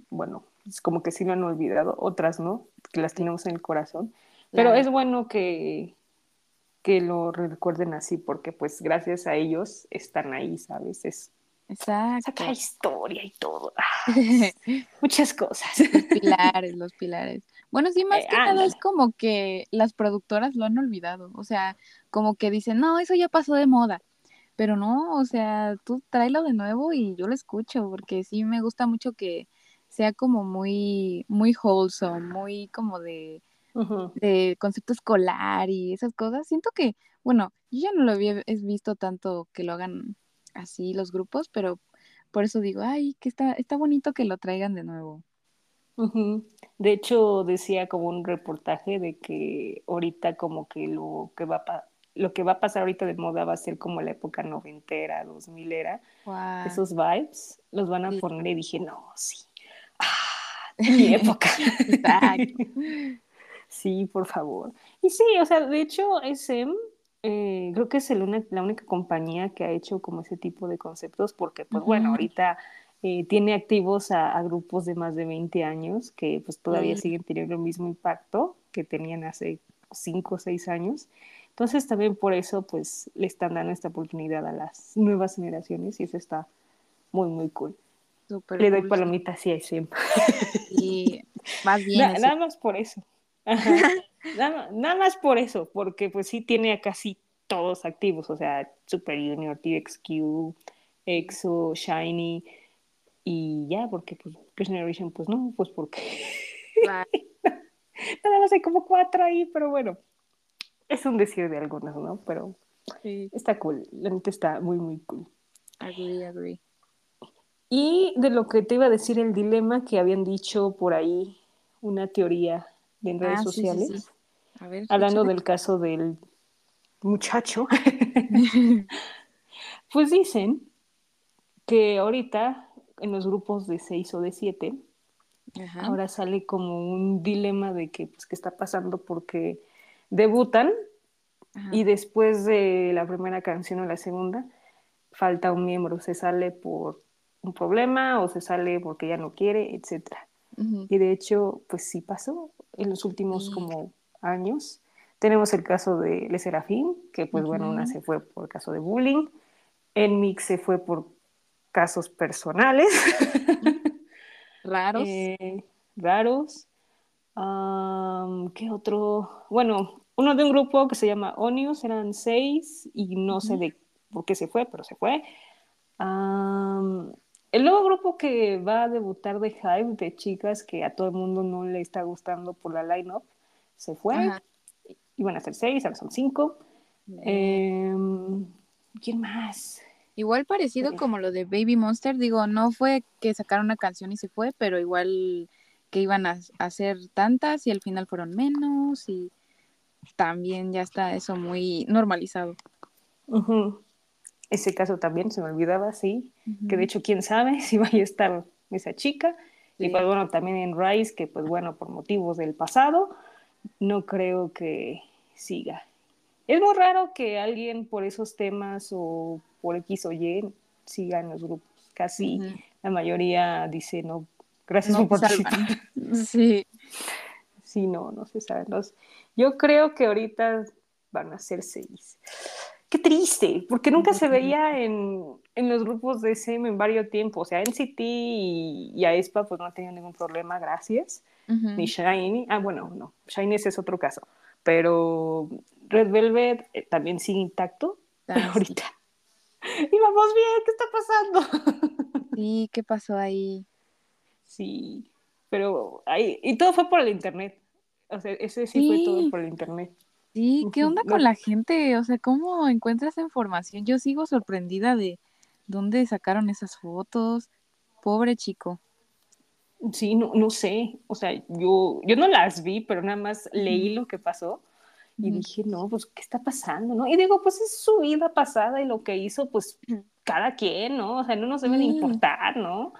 bueno, es como que sí lo han olvidado, otras no, que las tenemos en el corazón. Pero es bueno que, que lo recuerden así, porque pues gracias a ellos están ahí, ¿sabes? Es, Exacto. Saca historia y todo. muchas cosas. Los pilares, los pilares. Bueno, sí, más eh, que nada es como que las productoras lo han olvidado. O sea, como que dicen, no, eso ya pasó de moda. Pero no, o sea, tú tráelo de nuevo y yo lo escucho, porque sí me gusta mucho que sea como muy, muy wholesome, muy como de, de concepto escolar y esas cosas. Siento que, bueno, yo ya no lo había visto tanto que lo hagan así los grupos, pero por eso digo, ay, que está, está bonito que lo traigan de nuevo. De hecho, decía como un reportaje de que ahorita como que lo que va a lo que va a pasar ahorita de moda va a ser como la época noventera, dos milera, esos vibes los van a poner y dije, no, sí, mi época. sí, por favor. Y sí, o sea, de hecho, SM eh, creo que es el la única compañía que ha hecho como ese tipo de conceptos, porque pues bueno, ahorita eh, tiene activos a, grupos de más de 20 años que pues todavía siguen teniendo el mismo impacto que tenían hace 5 o 6 años. Entonces también por eso pues le están dando esta oportunidad a las nuevas generaciones y eso está muy, muy cool. le doy palomitas sí, siempre. Y más bien. nada más por eso. Nada, más por eso, porque pues sí tiene a casi todos activos, o sea, Super Junior, TXQ, EXO, Shiny, y ya, porque pues First Generation, pues no, pues porque nada más hay como cuatro ahí, pero bueno, es un decir de algunas, ¿no? Pero está cool, la neta está muy, muy cool. Agree, agree. Y de lo que te iba a decir, el dilema que habían dicho por ahí, una teoría en redes ah, sociales, hablando del caso del muchacho, pues dicen que ahorita en los grupos de seis o de siete, ahora sale como un dilema de que, pues, qué está pasando porque debutan y después de la primera canción o la segunda, falta un miembro, se sale por un problema o se sale porque ya no quiere, etcétera. Y de hecho, pues sí pasó en los últimos como años. Tenemos el caso de Le Serafín, que pues bueno, una se fue por caso de bullying, en Mix se fue por casos personales. Raros. Eh, raros. ¿Qué otro? Bueno, uno de un grupo que se llama Onius, eran seis y no sé de por qué se fue, pero se fue. El nuevo grupo que va a debutar de Hype, de chicas que a todo el mundo no le está gustando por la line-up, se fue. Iban a ser seis, ahora son cinco. Em, ¿Quién más? Igual parecido como lo de Baby Monster, digo, no fue que sacaron una canción y se fue, pero igual que iban a hacer tantas y al final fueron menos y también ya está eso muy normalizado ese caso también se me olvidaba, sí, que de hecho quién sabe si vaya a estar esa chica. Y pues bueno, también en Rice, que pues bueno, por motivos del pasado, no creo que siga. Es muy raro que alguien por esos temas o por X o Y siga en los grupos. Casi la mayoría dice no, gracias por participar. Sí. Sí, no, no se sabe. yo creo que ahorita van a ser seis qué triste, porque nunca se veía en, en, los grupos de SM en varios tiempos. O sea, NCT y, y Aespa pues no tenían ningún problema, gracias. Ni Shiny. Ah, bueno, no, Shiny ese es otro caso. Pero Red Velvet eh, también sigue intacto, pero ah, ahorita. Y vamos bien, ¿qué está pasando? Sí, ¿qué pasó ahí? Sí, pero ahí, y todo fue por el internet. O sea, ese sí. fue todo por el internet. Sí, ¿qué onda con la gente? O sea, ¿cómo encuentras información? Yo sigo sorprendida de dónde sacaron esas fotos. Pobre chico. Sí, no, no sé. O sea, yo, yo no las vi, pero nada más leí lo que pasó. Y dije, no, pues, ¿qué está pasando? ¿no? Y digo, pues es su vida pasada y lo que hizo, pues, cada quien, ¿no? O sea, no nos debe de importar, ¿no?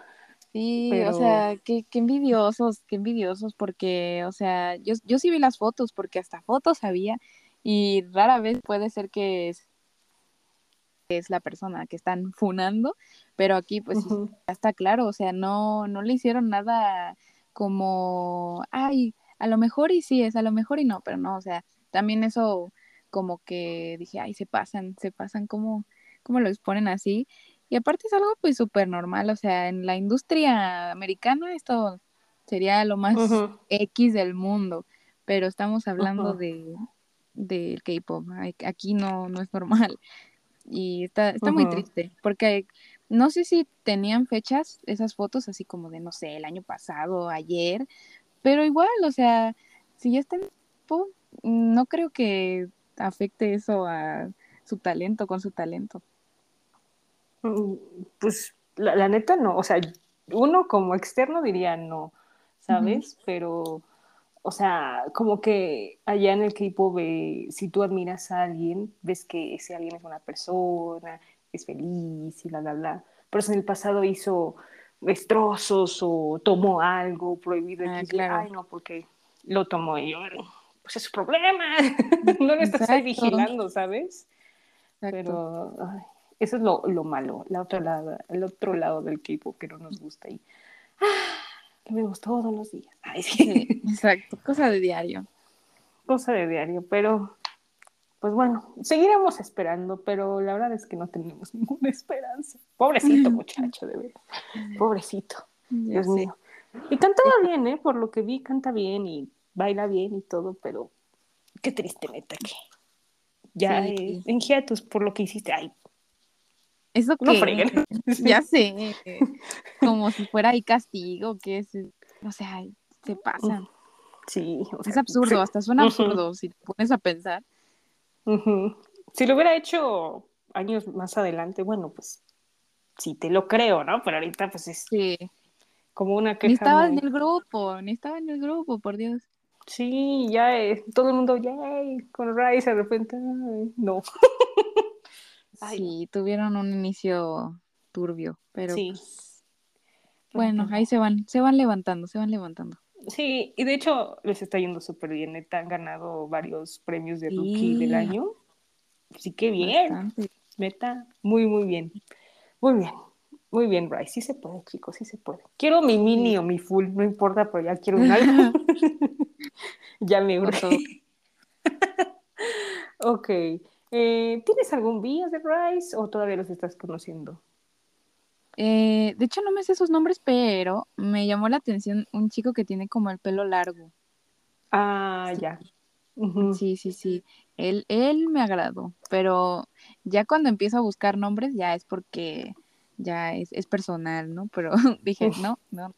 Sí, o sea, qué, qué, envidiosos, qué envidiosos, porque, o sea, yo, yo sí vi las fotos, porque hasta fotos había, y rara vez puede ser que es, es la persona que están funando, pero aquí pues ya está claro, o sea, no, no le hicieron nada como, ay, a lo mejor y sí es, a lo mejor y no, pero no, o sea, también eso como que dije, ay, se pasan, se pasan, como, como lo exponen así? Y aparte es algo pues súper normal, o sea, en la industria americana esto sería lo más X del mundo, pero estamos hablando de del K-pop, aquí no, no es normal. Y está, está muy triste, porque no sé si tenían fechas esas fotos así como de, no sé, el año pasado, ayer, pero igual, o sea, si ya está en no creo que afecte eso a su talento, con su talento. Mm, pues la, neta no, o sea, uno como externo diría no, ¿sabes? Pero, o sea, como que allá en el K-pop, si tú admiras a alguien, ves que ese alguien es una persona, es feliz y bla, bla, bla. Pero si en el pasado hizo destrozos o tomó algo prohibido, ah, claro. ay no, porque lo tomó y yo, pues es su problema, no lo estás ahí vigilando, ¿sabes? Pero, ay, eso es lo, lo, malo, la otra lado, el otro lado del equipo que no nos gusta y ah, lo vemos todos los días. sí. exacto, cosa de diario. Cosa de diario, pero pues bueno, seguiremos esperando, pero la verdad es que no tenemos ninguna esperanza. Pobrecito muchacho, de verdad. Pobrecito. Dios mío. Y cantaba bien, ¿eh? Por lo que vi, canta bien y baila bien y todo, pero qué triste neta que ya en hiatus por lo que hiciste. Ay, eso que, ya sé, como si fuera ahí castigo, que es, o sea, se pasa. Sí. es absurdo, hasta suena absurdo si te pones a pensar. Si lo hubiera hecho años más adelante, bueno, pues sí te lo creo, ¿no? Pero ahorita pues es sí. como una queja. Ni estaba en el grupo, ni estaba en el grupo, por Dios. Sí, ya todo el mundo, ya con Rice de repente, no. Sí, tuvieron un inicio turbio, pero sí. Pues, bueno, ahí se van, se van levantando, se van levantando. Sí, y de hecho les está yendo súper bien, neta, han ganado varios premios de rookie del año. Así que bien, neta, muy, muy bien. Muy bien, muy bien, Rice, sí se puede, chicos, sí se puede. Quiero mi mini o mi full, no importa, pero ya quiero un álbum. ya me urge. ok. Eh, ¿Tienes algún bio de Rice o todavía los estás conociendo? Eh, de hecho, no me sé sus nombres, pero me llamó la atención un chico que tiene como el pelo largo. Ah, ya. Sí, sí, sí. Él, él me agradó, pero ya cuando empiezo a buscar nombres ya es porque ya es, personal, ¿no? Pero dije, no, no.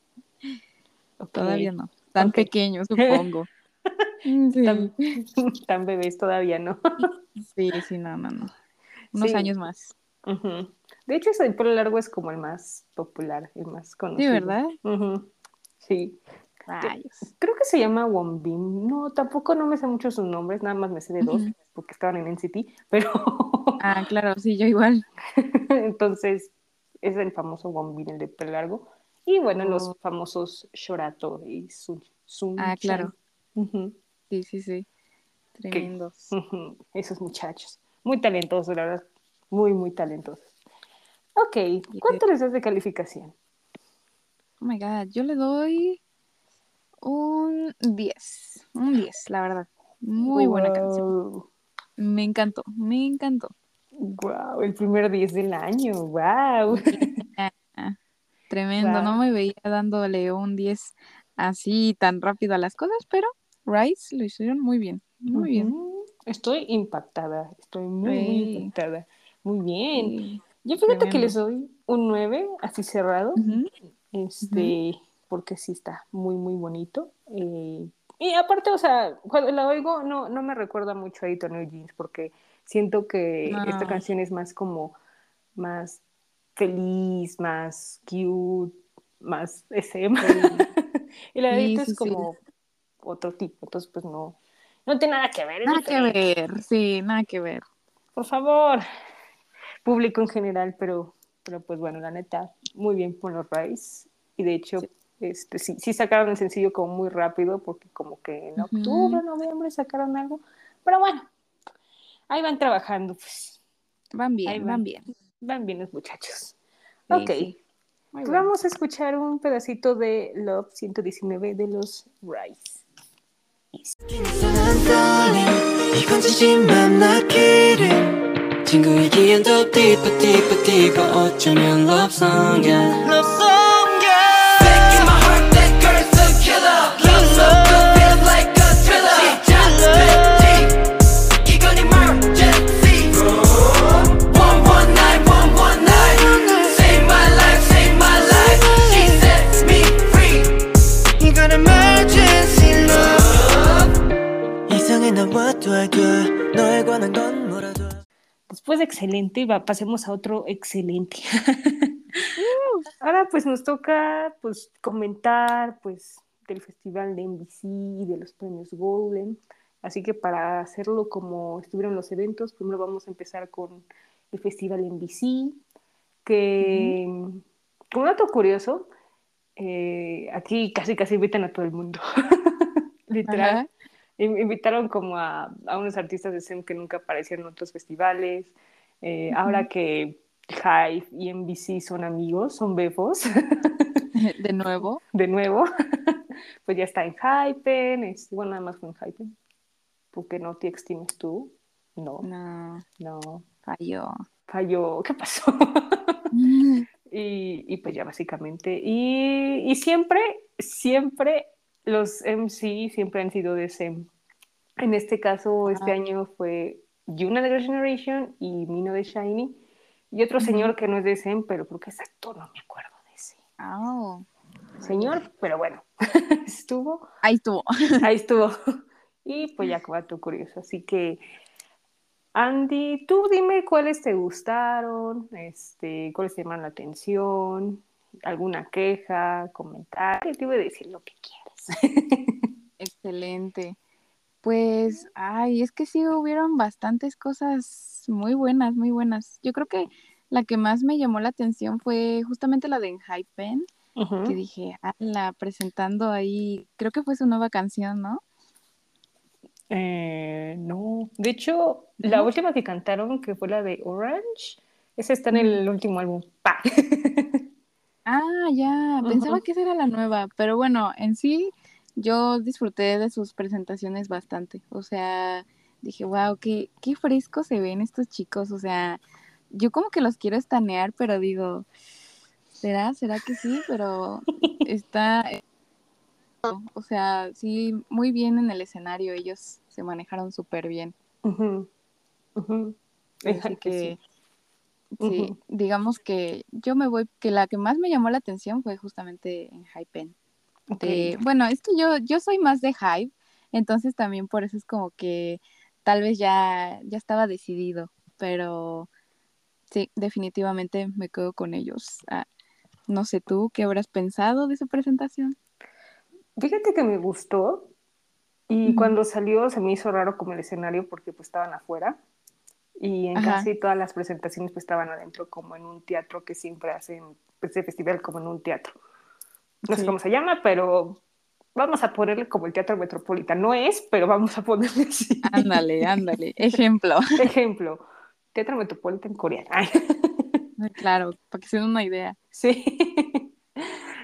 Todavía no. Tan pequeño, supongo. Tan, bebés todavía no. sí, sí, no, no, no. Unos años más. De hecho, ese pelo largo es como el más popular, el más conocido. Sí, ¿verdad? Sí. Creo que se llama Wombin. No, tampoco no me sé mucho sus nombres, nada más me sé de dos, porque estaban en NCT, pero... ah, claro, sí, yo igual. Entonces, es el famoso Wombin, el de pelo largo. Y bueno, los oh. famosos Shorato y Sun. Sun ah, claro. Sí, sí, sí. Tremendos. Esos muchachos. Muy talentosos, la verdad. Muy, muy talentosos. Ok, ¿cuánto les das de calificación? Oh my god, yo le doy un 10. Un 10, la verdad. Muy buena canción. Me encantó, me encantó. Wow, el primer 10 del año, wow. Tremendo, no me veía dándole un 10 así tan rápido a las cosas, pero Rice lo hicieron muy bien, muy bien. Estoy impactada, estoy muy, impactada. Muy bien. Yo fíjate que les doy un 9, así cerrado, este, porque sí está muy, muy bonito. Eh, y aparte, o sea, cuando la oigo, no, no me recuerda mucho a Eternal Jeans, porque siento que esta canción es más como, más feliz, más cute, más SM. y la de es como otro tipo, entonces pues no, No tiene nada que ver. Nada que ver, sí, nada que ver. Por favor, público en general, pero, pero pues bueno, la neta, muy bien por los Rice. Y de hecho, sí. Este, sí, sí, sacaron el sencillo como muy rápido, porque como que en octubre, noviembre sacaron algo. Pero bueno, ahí van trabajando, pues. Van bien, van, van, bien. Van bien los muchachos. Sí, ok. Sí. Pues vamos a escuchar un pedacito de Love 119 de los Rice. 친구에겐 더 deeper deeper deeper 어쩌면 love song이야 love song excelente, va, pasemos a otro excelente. Ahora pues nos toca pues comentar pues del festival de NBC y de los premios Golden. Así que para hacerlo como estuvieron los eventos, primero vamos a empezar con el festival NBC, que uh -huh. como dato curioso, eh, aquí casi casi invitan a todo el mundo. Literal. Uh invitaron como a, a, unos artistas de SEM que nunca aparecieron en otros festivales. Eh, uh -huh. Ahora que Hive y NBC son amigos, son befos. De nuevo. De nuevo. Pues ya está en Hypen. Es, bueno, nada más fue en Hypen. Porque no no estuvo. No. No. No. Falló. Falló. ¿Qué pasó? y, y, pues ya básicamente. Y, y siempre, siempre los MC siempre han sido de SEM. En este caso, este ah. año fue Yuna de Girls' Generation y Mino de Shiny. Y otro uh -huh. señor que no es de SEM, pero creo que es actor, no me acuerdo de ese. Oh. Señor, pero bueno, estuvo. Ahí estuvo. Ahí estuvo. Y pues ya tu curioso. Así que, Andy, tú dime cuáles te gustaron, este, cuáles te llaman la atención, alguna queja, comentario. Te voy a decir lo que quieras. Excelente. Pues, ay, es que sí hubieron bastantes cosas muy buenas, muy buenas. Yo creo que la que más me llamó la atención fue justamente la de Enhypen, uh -huh. que dije, ah, la presentando ahí, creo que fue su nueva canción, ¿no? Eh, no, de hecho, ¿No? la última que cantaron, que fue la de Orange, esa está en el último álbum. ¡Pah! Ah, ya, pensaba uh -huh. que esa era la nueva, pero bueno, en sí yo disfruté de sus presentaciones bastante, o sea, dije, wow, qué, qué frescos se ven estos chicos, o sea, yo como que los quiero estanear, pero digo, ¿será? ¿Será que sí? Pero está, o sea, sí, muy bien en el escenario, ellos se manejaron súper bien. Uh -huh. Uh -huh. Así que... Sí. Sí, uh -huh. digamos que yo me voy, que la que más me llamó la atención fue justamente en Hypen. Okay. De, bueno, es que yo, yo soy más de Hype, entonces también por eso es como que tal vez ya, ya estaba decidido, pero sí, definitivamente me quedo con ellos. Ah, no sé tú, ¿qué habrás pensado de su presentación? Fíjate que me gustó y uh -huh. cuando salió se me hizo raro como el escenario porque pues estaban afuera y en Ajá. casi todas las presentaciones pues estaban adentro como en un teatro que siempre hacen este festival como en un teatro. No sí. sé cómo se llama, pero vamos a ponerle como el Teatro Metropolitano. No es, pero vamos a ponerle así. Ándale, ándale. Ejemplo. Ejemplo. Teatro Metropolitano coreano. claro, para que se den una idea. Sí.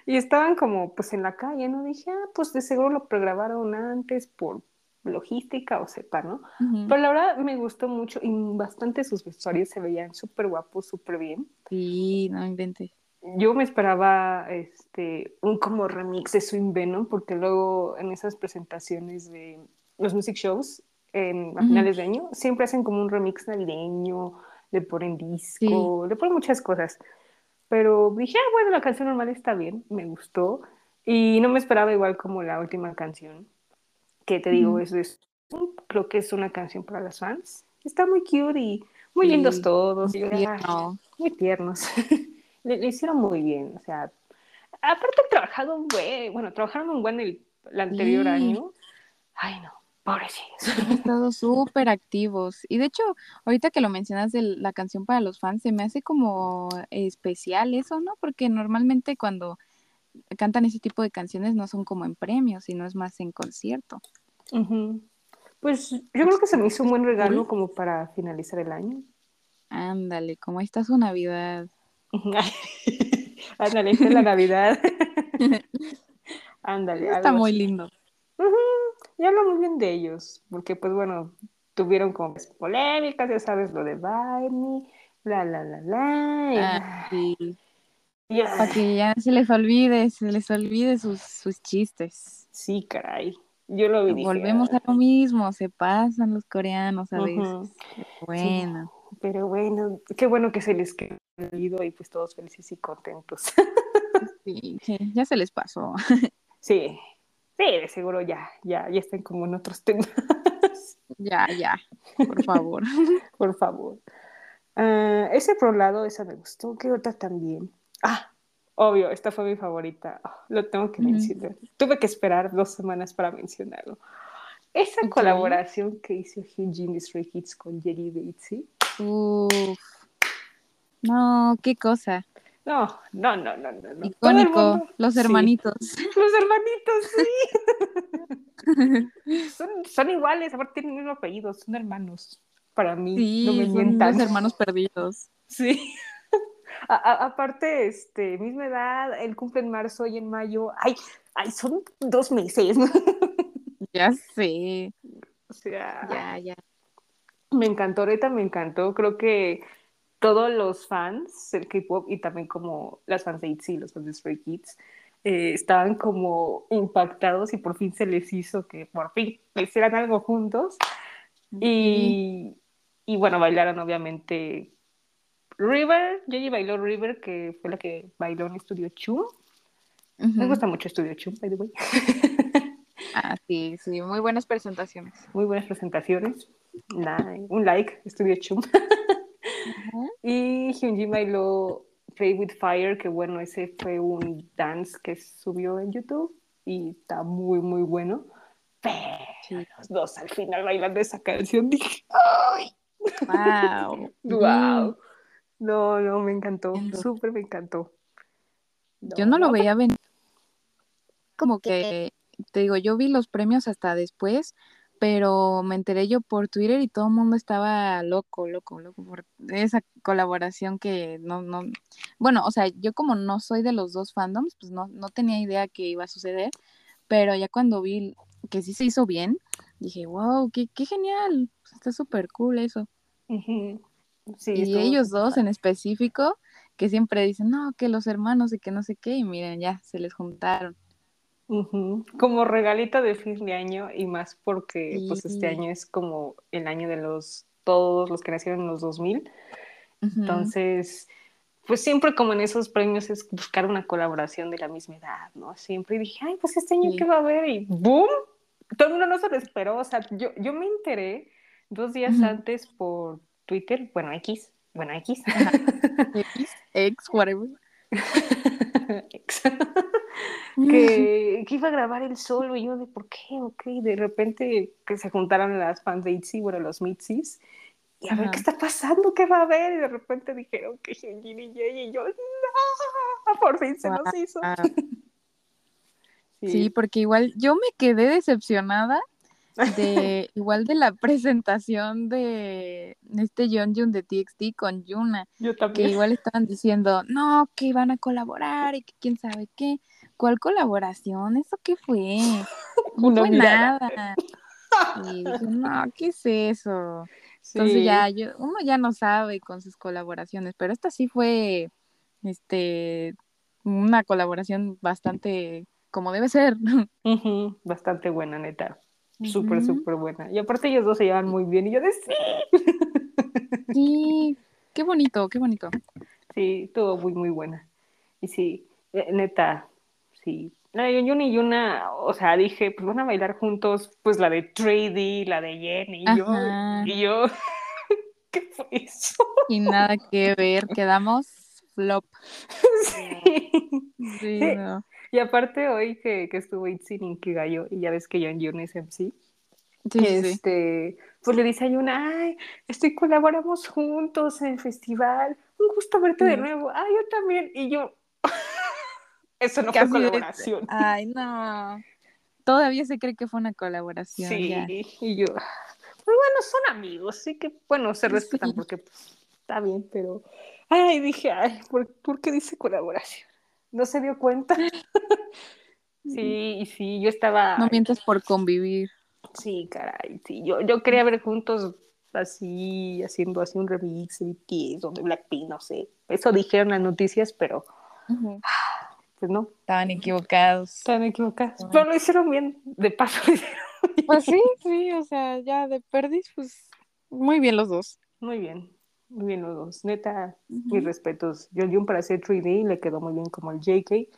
y estaban como pues en la calle, ¿no? Dije, ah, pues de seguro lo pregrabaron antes por logística o sepa, ¿no? Uh -huh. Pero la verdad me gustó mucho y bastante sus vestuarios se veían súper guapos, súper bien. Sí, no inventes. Yo me esperaba este, un como remix de Swing Venom, porque luego en esas presentaciones de los music shows en, a uh -huh. finales de año siempre hacen como un remix navideño, le ponen disco, sí. le ponen muchas cosas. Pero dije, ah, bueno, la canción normal está bien, me gustó. Y no me esperaba igual como la última canción que te digo, es, es, creo que es una canción para las fans. Está muy cute y muy sí, lindos todos. Muy, tierno. muy tiernos. le, le, hicieron muy bien, o sea, aparte han trabajado un buen, bueno, trabajaron un buen el, el anterior sí. año. Ay, no, Pobrecitos. Han estado súper activos. Y de hecho, ahorita que lo mencionas de la canción para los fans, se me hace como especial eso, ¿no? Porque normalmente cuando cantan ese tipo de canciones no son como en premios, sino es más en concierto. Pues yo creo que se me hizo un buen regalo como para finalizar el año. Ándale, como ahí está su Navidad. Ándale, esta es la Navidad. Ándale. Está muy lindo. Y habla muy bien de ellos, porque pues bueno, tuvieron como polémicas, ya sabes, lo de Barney, la, la, la, la. Ah, sí. Para que ya se les olvide, se les olvide sus, sus chistes. Sí, caray. Yo lo vi. Volvemos a lo mismo, se pasan los coreanos a veces. Bueno. Pero bueno, qué bueno que se les quedó y pues todos felices y contentos. sí, ya se les pasó. sí, sí, de seguro ya, ya, ya están como en otros temas. ya, ya, por favor. por favor. Uh, ese lado, esa me gustó. ¿Qué otra también? Ah, obvio, esta fue mi favorita. Ah, lo tengo que mencionar. Tuve que esperar dos semanas para mencionarlo. Esa colaboración que hizo Hyunjin Stray Kids con Jerry Batesy. Uff. No, qué cosa. No, no, no, no, no. Icónico, los hermanitos. Los hermanitos, sí. son, son, iguales, aparte tienen el mismo apellido, son hermanos. Para mí, sí, no me son los hermanos perdidos. Sí. A, aparte, este, misma edad, él cumple en marzo y en mayo. Ay, ay, son dos meses. Ya sé. O sea. Ya, ya. Me encantó, ahorita me encantó. Creo que todos los fans del K-pop y también como las fans de ITZY, los fans de Stray Kids, eh, estaban como impactados y por fin se les hizo que por fin hicieran algo juntos. Y, y bueno, bailaron obviamente River, Yoyi bailó River, que fue la que bailó en Estudio Chum. Me gusta mucho Estudio Chum, by the way. ah, sí, sí, muy buenas presentaciones. Muy buenas presentaciones. Un like, Estudio Chum. Y Hyunjin bailó Play with Fire, que bueno, ese fue un dance que subió en YouTube y está muy, muy bueno. Pero los dos al final bailando esa canción dije, ¡ay! ¡Wow! ¡Wow! No, no, me encantó, súper me encantó. yo no lo veía venir. Como que, te digo, yo vi los premios hasta después, pero me enteré yo por Twitter y todo el mundo estaba loco, loco, loco por esa colaboración que no, no, bueno, o sea, yo como no soy de los dos fandoms, pues no, no tenía idea que iba a suceder, pero ya cuando vi que sí se hizo bien, dije, wow, qué, qué genial, está súper cool eso y ellos dos en específico, que siempre dicen, no, que los hermanos y que no sé qué, y miren, ya se les juntaron. Como regalito de fin de año y más porque pues este año es como el año de los todos los que nacieron en los 2000. Entonces, pues siempre como en esos premios es buscar una colaboración de la misma edad, ¿no? Siempre dije, ay, pues este año qué va a haber y ¡boom! Todo el mundo no se lo esperó, o sea, yo, yo me enteré dos días antes por Twitter, bueno, X, bueno, X. X, X, whatever. X. que, que, iba a grabar el solo y yo de por qué, ok, de repente que se juntaron las fans de ITZY, bueno, los Mitsis, y a ver qué está pasando, qué va a haber, y de repente dijeron que Shinjin y Jay, y yo, no, por fin se nos hizo. sí. sí, porque igual yo me quedé decepcionada de igual de la presentación de este Jun de TXT con Yuna. Que igual estaban diciendo, no, que iban a colaborar y que quién sabe qué. ¿Cuál colaboración? ¿Eso qué fue? No fue nada. Y dije, no, ¿qué es eso? Entonces ya, yo, uno ya no sabe con sus colaboraciones, pero esta sí fue este una colaboración bastante como debe ser. Bastante buena, neta súper, súper buena. Y aparte ellos dos se llevan muy bien y yo de sí. Sí, qué bonito, qué bonito. Sí, todo muy, muy buena. Y sí, eh, neta, sí. No, yo ni Yuna, o sea, dije, pues van a bailar juntos, pues la de Trady, la de Jenny, y yo, y yo, ¿qué fue eso? Y nada que ver, quedamos flop. Sí. Sí, No. Y aparte hoy que, que estuvo Itzy en Inkigayo, y ya ves que John Yun es MC, este, pues le dice a Yuna, ay, estoy colaboramos juntos en el festival, un gusto verte de nuevo, ay, yo también, y yo, eso no fue colaboración. Ay, no. Todavía se cree que fue una colaboración. Sí, y yo, muy bueno, son amigos, sí que, bueno, se respetan porque pues, está bien, pero, ay, dije, ay, ¿por, qué dice colaboración? ¿No se dio cuenta? sí, sí, yo estaba... No mientes por convivir. Sí, caray, sí, yo, yo quería ver juntos así, haciendo así un remix de BTS o de Blackpink, no sé. Eso dijeron las noticias, pero pues no. Estaban equivocados. Estaban equivocados. Pero lo hicieron bien, de paso lo hicieron bien. Pues sí, sí, o sea, ya de perdiz, pues muy bien los dos. Muy bien, muy bien los dos. Neta, mis respetos. John para hacer 3D le quedó muy bien como el JK.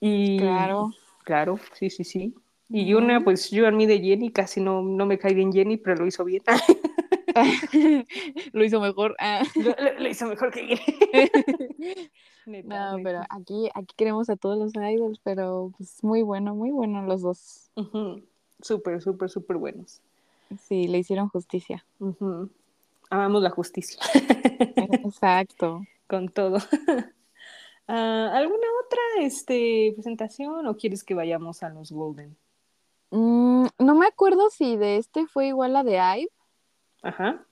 Y claro. Claro, sí, sí, sí. Y una, pues yo a mí de Jenny casi no, no me cae bien Jenny, pero lo hizo bien. lo hizo mejor. Ah. Lo, hizo mejor que Jenny. no, pero aquí, aquí queremos a todos los idols, pero pues muy bueno, muy bueno los dos. Súper, súper, súper buenos. Sí, le hicieron justicia. Amamos la justicia. Exacto. Con todo. Ah, ¿Alguna otra este, presentación o quieres que vayamos a los Golden? Mm, no me acuerdo si de este fue igual a de Ive. Ajá.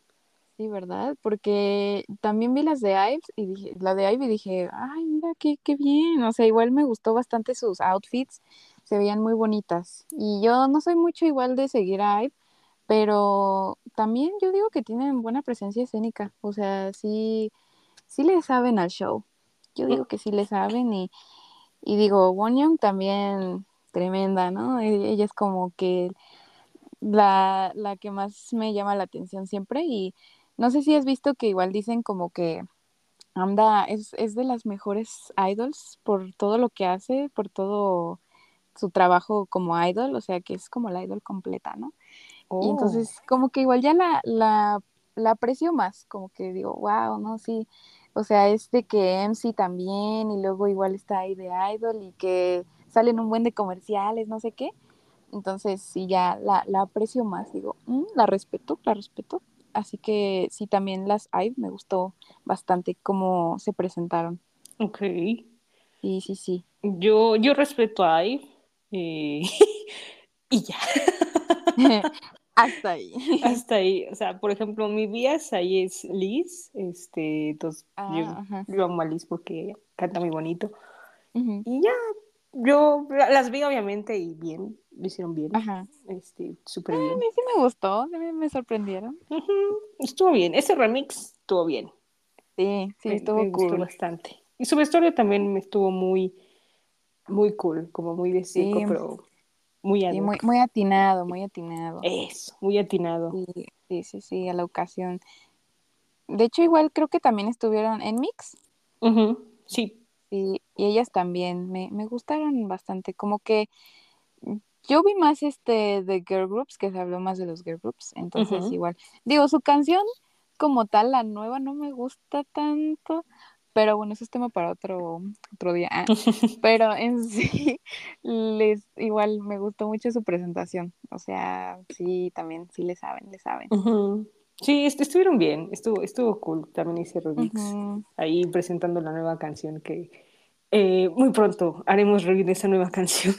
Sí, ¿verdad? Porque también vi las de Ive y dije, la de Ive y dije, ay, mira, qué, qué bien. O sea, igual me gustó bastante sus outfits, se veían muy bonitas. Y yo no soy mucho igual de seguir a Ive, pero también yo digo que tienen buena presencia escénica. O sea, sí, sí le saben al show. Yo digo que sí le saben y, y digo, Won también tremenda, ¿no? E-, ella es como que la, la que más me llama la atención siempre y no sé si has visto que igual dicen como que anda, es, es de las mejores idols por todo lo que hace, por todo su trabajo como idol, o sea que es como la idol completa, ¿no? Y oh. entonces como que igual ya la, la, la aprecio más, como que digo, wow, ¿no? Sí, o sea, es de que MC también y luego igual está ahí de idol y que salen un buen de comerciales, no sé qué. Entonces, sí, ya la, la aprecio más, digo, mm, la respeto, la respeto. Así que sí, también las hay, me gustó bastante cómo se presentaron. Ok. Sí, sí, sí. Yo, yo respeto a IVE eh, y ya. Hasta ahí. Hasta ahí. O sea, por ejemplo, mi vías ahí es Liz. Este, entonces ah, yo, amo a Liz porque canta muy bonito. Y ya, yo las vi obviamente y bien, lo hicieron bien. Ajá. Este, súper bien. A mí sí me gustó, a mí me sorprendieron. Estuvo bien, ese remix estuvo bien. Sí, sí, estuvo me gustó bastante. Y su vestuario también me estuvo muy, muy cool, como muy de seco, pero muy, sí, muy, muy atinado, muy atinado. Eso, muy atinado. Sí, sí, sí, sí, a la ocasión. De hecho, igual creo que también estuvieron en Mix. Sí, y, ellas también me, me gustaron bastante. Como que yo vi más este de girl groups, que se habló más de los girl groups, entonces igual. Digo, su canción como tal, la nueva, no me gusta tanto, pero bueno, eso es tema para otro, otro día. Ah, pero en sí, les igual me gustó mucho su presentación. O sea, sí, también, sí le saben, le saben. Sí, estuvieron bien, estuvo, estuvo cool. También hice remix ahí presentando la nueva canción que eh, muy pronto haremos review de esa nueva canción.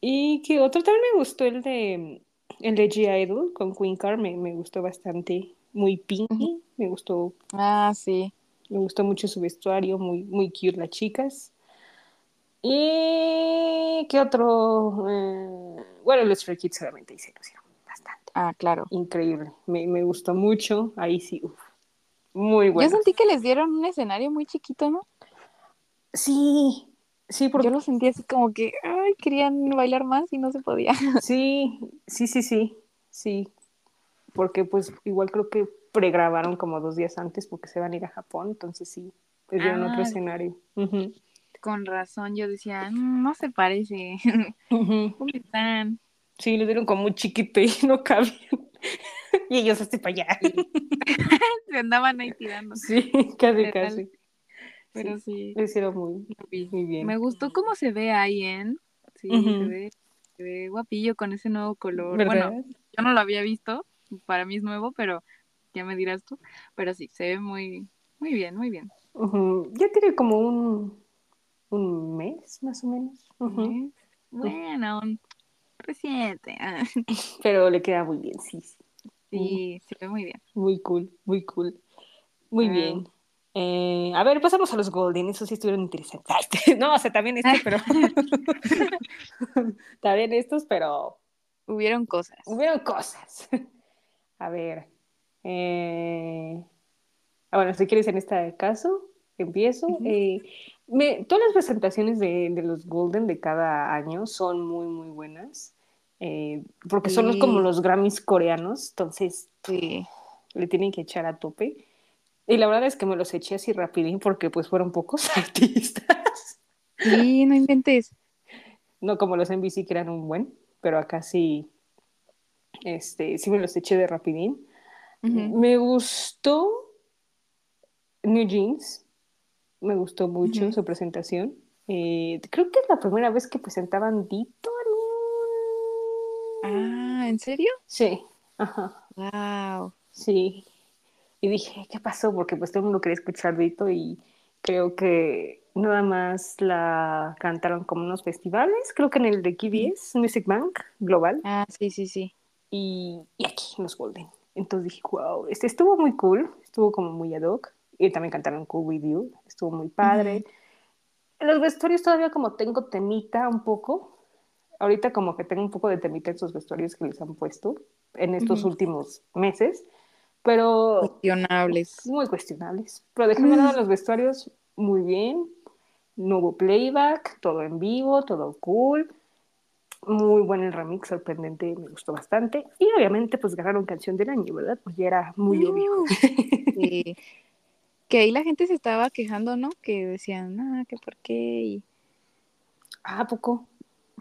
Y que otro también me gustó el de el de G Idol con Queen Car, me, me gustó bastante, muy pinky, me gustó. Ah, sí. Me gustó mucho su vestuario, muy, muy cute las chicas. Y qué otro, eh, bueno, los Stray Kids solamente hicieron Ah, claro. Increíble. Me, me gustó mucho. Ahí sí, muy bueno. Yo sentí que les dieron un escenario muy chiquito, ¿no? Sí, sí, porque... Yo lo sentí así como que, ay, querían bailar más y no se podía. Sí, sí, sí, sí, sí. Porque pues igual creo que pregrabaron como dos días antes porque se van a ir a Japón, entonces sí, les dieron otro ah, escenario. Con razón, yo decía, mm, no se parece. ¿Cómo están? Sí, lo dieron como muy chiquito y no cabían. y ellos así para allá. Se andaban ahí tirando. Sí, casi, casi. Pero sí. Lo hicieron muy, muy bien. Me gustó cómo se ve ahí en. Sí, se ve Se ve guapillo con ese nuevo color. Bueno, yo no lo había visto, para mí es nuevo, pero ya me dirás tú. Pero sí, se ve muy, muy bien, muy bien. Ya tiene como un, un mes, más o menos. Bueno, reciente. Pero le queda muy bien, sí. Sí, se ve muy bien. Muy cool, muy cool. Muy bien. Eh, a ver, pasamos a los Golden, eso sí estuvieron interesantes. no, o sea, también este, pero. también estos, pero. Hubieron cosas. Hubieron cosas. a ver. Eh... Ah, bueno, si quieres en este caso, empiezo. Eh, todas las presentaciones de, los Golden de cada año son muy, muy buenas. Eh, porque son los, como los Grammys coreanos, entonces le tienen que echar a tope. Y la verdad es que me los eché así rapidín porque pues fueron pocos artistas. Sí, no inventes. No como los NBC que eran un buen, pero acá sí, este, sí me los eché de rapidín. Me gustó New Jeans, me gustó mucho su presentación. Eh, creo que es la primera vez que presentaban Dito Ah, ¿en serio? Sí, ajá. Wow. Sí. Y dije, ¿qué pasó? Porque pues todo el mundo quería escuchar Dito y creo que nada más la cantaron como unos festivales, creo que en el de KBS, Music Bank Global. Ah, sí, sí, sí. Y, y aquí, en los Golden. Entonces dije, wow, este estuvo muy cool, estuvo como muy ad hoc. Y también cantaron Cool With You, estuvo muy padre. En los vestuarios todavía como tengo temita un poco. Ahorita como que tengo un poco de temita en sus vestuarios que les han puesto en estos últimos meses. Pero... Cuestionables. Muy cuestionables. Pero déjenme mm. los vestuarios muy bien. No hubo playback, todo en vivo, todo cool. Muy bueno el remix, sorprendente, me gustó bastante. Y obviamente pues ganaron canción del año, ¿verdad? Pues ya era muy obvio. Sí. que ahí la gente se estaba quejando, ¿no? Que decían, ah, que por qué. Y... Ah, poco?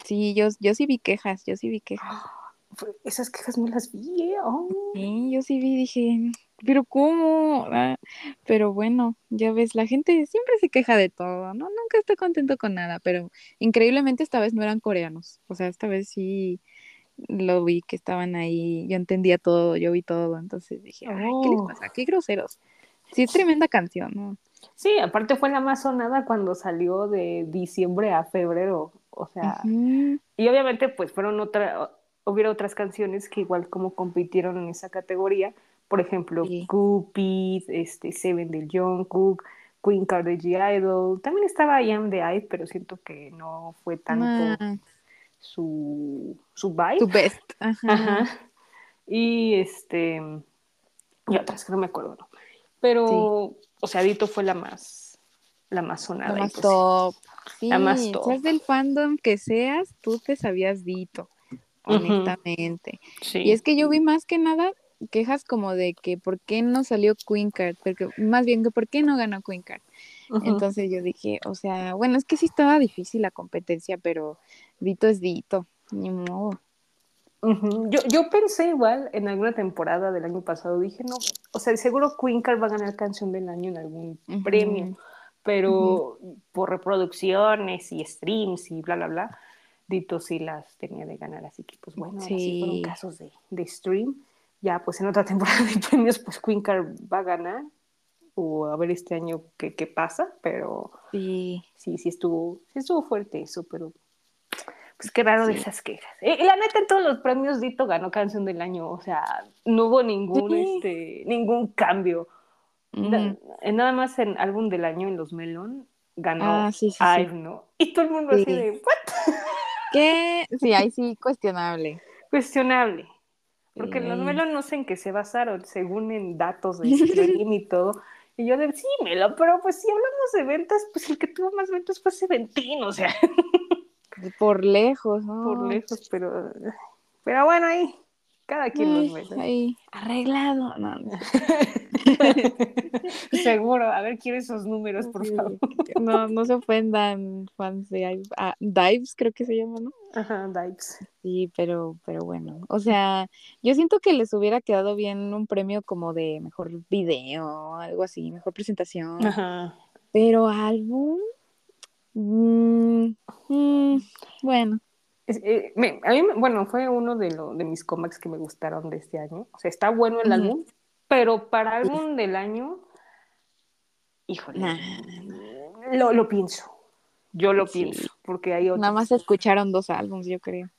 Sí, yo, yo sí vi quejas, yo sí vi quejas. esas quejas no las vi, ¿eh? Oh. Sí, yo sí vi, dije, pero ¿cómo? Ah, pero bueno, ya ves, la gente siempre se queja de todo, ¿no? Nunca está contento con nada, pero increíblemente esta vez no eran coreanos. O sea, esta vez sí lo vi que estaban ahí, yo entendía todo, yo vi todo, entonces dije, ay, ¿qué les oh. pasa? Qué groseros. Sí, es tremenda canción, ¿no? Sí, aparte fue la más sonada cuando salió de diciembre a febrero, o sea, y obviamente pues fueron otra, hubiera otras canciones que igual como compitieron en esa categoría, por ejemplo, Cupid, este, Seven de Jungkook, Queen Card de G Idol, también estaba Ian de I, pero siento que no fue tanto su, su vibe. Su best. Ajá. Y este, y otras que no me acuerdo, ¿no? pero, o sea, Dito fue la más, la más sonada. La más pues, top. Sí, la más top. Seas del fandom que seas, tú te sabías Dito, honestamente. Y es que yo vi más que nada quejas como de que por qué no salió Queen Card, porque más bien que por qué no ganó Queen Card. Entonces yo dije, o sea, bueno, es que sí estaba difícil la competencia, pero Dito es Dito, ni modo yo, yo pensé igual en alguna temporada del año pasado, dije, no, o sea, seguro Queen Card va a ganar canción del año en algún premio, pero por reproducciones y streams y bla, bla, bla, Dito sí las tenía de ganar, así que pues bueno, sí. fueron casos de, de stream. Ya pues en otra temporada de premios, pues Queen Card va a ganar, o a ver este año qué, qué pasa, pero sí, sí, sí estuvo, sí estuvo fuerte eso, pero pues qué raro de esas quejas. Y la neta, en todos los premios Dito ganó canción del año, o sea, no hubo ningún, este, ningún cambio. Nada más en álbum del año en los Melon ganó ah, sí, ¿no? Y todo el mundo así de, ¿what? ¿Qué? Sí, ahí sí, cuestionable. Cuestionable. Porque en los Melon no sé en qué se basaron, según en datos de stream y todo. Y yo de, sí, Melon, pero pues si hablamos de ventas, pues el que tuvo más ventas fue Seventín, o sea. Por lejos, ¿no? Por lejos, pero, pero bueno, ahí, cada quien los ve. Ahí, arreglado, no, Seguro, a ver, quiero esos números, por favor. No, no se ofendan, fans de ah, Dives, creo que se llama, ¿no? Ajá, Dives. Sí, pero, pero bueno, o sea, yo siento que les hubiera quedado bien un premio como de mejor video, algo así, mejor presentación. Ajá. Pero álbum, Mm, mm, bueno. Eh, a mí, bueno, fue uno de, lo, de mis cómics que me gustaron de este año. O sea, está bueno el álbum, pero para álbum del año, híjole, lo, lo, pienso. Yo lo pienso, porque hay otros. Nada más escucharon dos álbumes, yo creo.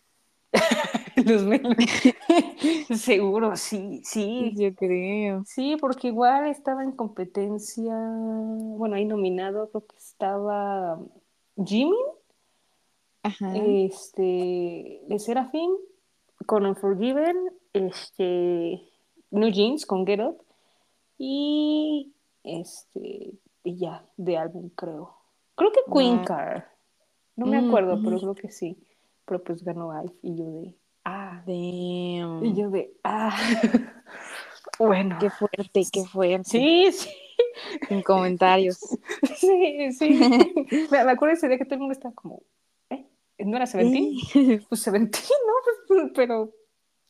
Seguro, sí, sí. Yo creo. Sí, porque igual estaba en competencia, bueno, ahí nominado, creo que estaba Jimmy, este, de Serafín, con Unforgiven, este, New Jeans con Get Up, y este, y ya, de álbum creo. Creo que Queen Car. No me mm, acuerdo, pero creo que sí. Pero pues ganó Alf y yo de, ah. Damn. Y yo de, ah. bueno. Qué fuerte, qué fuerte. Sí, sí. Sin comentarios. Sí, sí. me, acuerdo ese día que todo el mundo estaba como. ¿No era Seventeen? Pues Seventeen, ¿no? Pero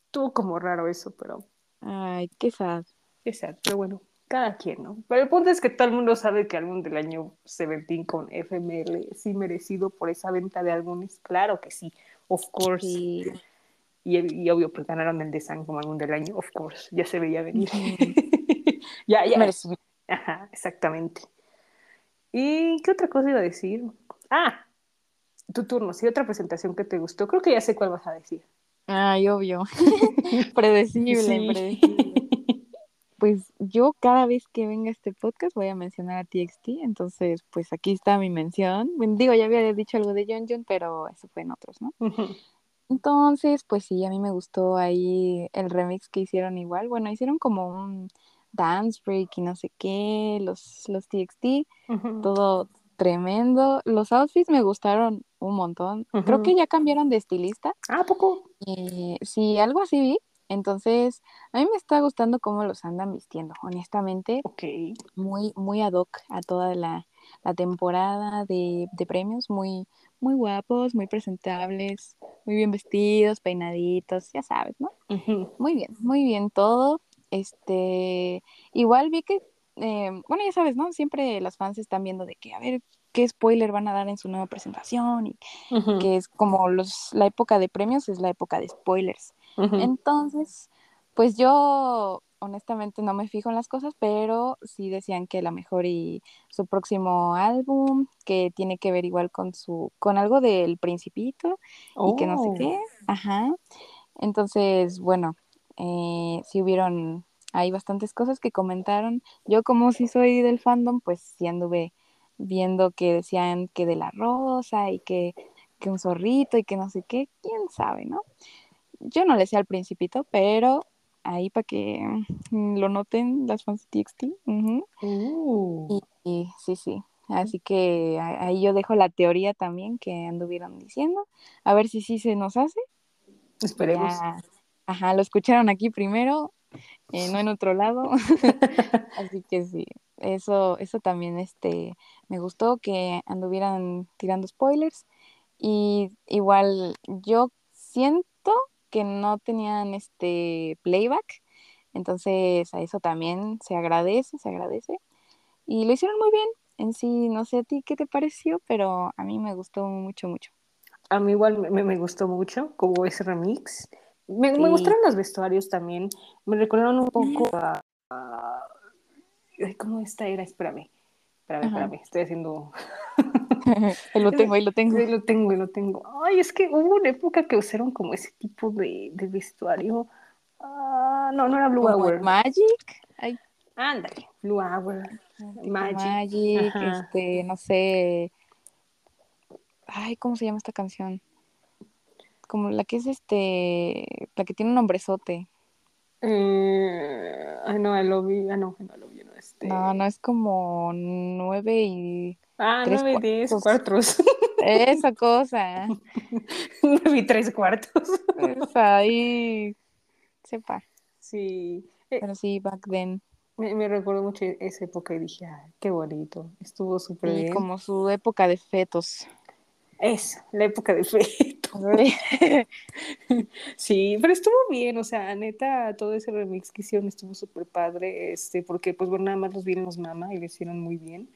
estuvo como raro eso, pero. Ay, qué sad. Qué sad, pero bueno cada quien, ¿no? Pero el punto es que todo el mundo sabe que álbum del año Seventeen con FML sí merecido por esa venta de álbumes, claro que sí, of course. Y, y, obvio, pues ganaron el design como álbum del año, of course, ya se veía venir. ya, ya. Merecido. Ajá, exactamente. ¿Y qué otra cosa iba a decir? Ah, tu turno, sí, otra presentación que te gustó. Creo que ya sé cuál vas a decir. Ay, obvio. predecible, predecible pues yo cada vez que venga este podcast voy a mencionar a TXT, entonces pues aquí está mi mención. digo, ya había dicho algo de John John, pero eso fue en otros, ¿no? Entonces, pues sí, a mí me gustó ahí el remix que hicieron igual. Bueno, hicieron como un dance break y no sé qué, los, los TXT, todo tremendo. Los outfits me gustaron un montón. Creo que ya cambiaron de estilista. Ah, poco. Eh, sí, algo así vi. Entonces, a mí me está gustando cómo los andan vistiendo, honestamente. Ok. Muy, muy ad hoc a toda la, temporada de, premios, muy, muy guapos, muy presentables, muy bien vestidos, peinaditos, ya sabes, ¿no? Muy bien, muy bien todo. Este, igual vi que, eh, bueno, ya sabes, ¿no? Siempre las fans están viendo de que, a ver, qué spoiler van a dar en su nueva presentación y que es como los, la época de premios es la época de spoilers. Entonces, pues yo honestamente no me fijo en las cosas, pero sí decían que la mejor y su próximo álbum, que tiene que ver igual con su, con algo del principito y que no sé qué. Oh. Ajá. Entonces, bueno, eh, sí hubieron, hay bastantes cosas que comentaron. Yo como si soy del fandom, pues sí anduve viendo que decían que de la rosa y que, que un zorrito y que no sé qué, quién sabe, ¿no? Yo no le sé al principito, pero ahí para que mm, lo noten las fans de TXT. Uh. y, sí, sí. Así que ahí yo dejo la teoría también que anduvieron diciendo. A ver si sí se nos hace. Esperemos. ajá, lo escucharon aquí primero, eh, no en otro lado. Así que sí, eso, eso también este, me gustó que anduvieran tirando spoilers. Y igual yo siento que no tenían este playback. Entonces a eso también se agradece, se agradece. Y lo hicieron muy bien. En sí, no sé a ti qué te pareció, pero a mí me gustó mucho, mucho. A mí igual me, me gustó mucho como ese remix. Me, me, gustaron los vestuarios también. Me recordaron un poco a... ¿Cómo esta era? Espérame. Espérame, espérame. Estoy haciendo... ahí lo tengo, ahí lo tengo. Ahí lo tengo, ahí lo tengo. Ay, es que hubo una época que usaron como ese tipo de, de vestuario. Ah, no, no era Blue Hour. Magic. Ay. Ándale, Blue Hour. Magic. Magic, este, no sé. Ay, ¿cómo se llama esta canción? Como la que es este, la que tiene un nombrezote. Eh, ay, no, I love you. Ah, no, no, no, este... no, no, es como nueve y Ah, tres nueve, diez cuartos. Esa cosa. nueve y tres cuartos. Esa ahí. Sepa. Sí. Eh, Pero sí, back then. Me, me recuerdo mucho esa época y dije, ay, qué bonito. Estuvo súper sí, bien. como su época de fetos. Es, la época de fetos. sí, pero estuvo bien, o sea, neta, todo ese remix que hicieron estuvo súper padre, este, porque pues bueno, nada más los vieron los mama y lo hicieron muy bien.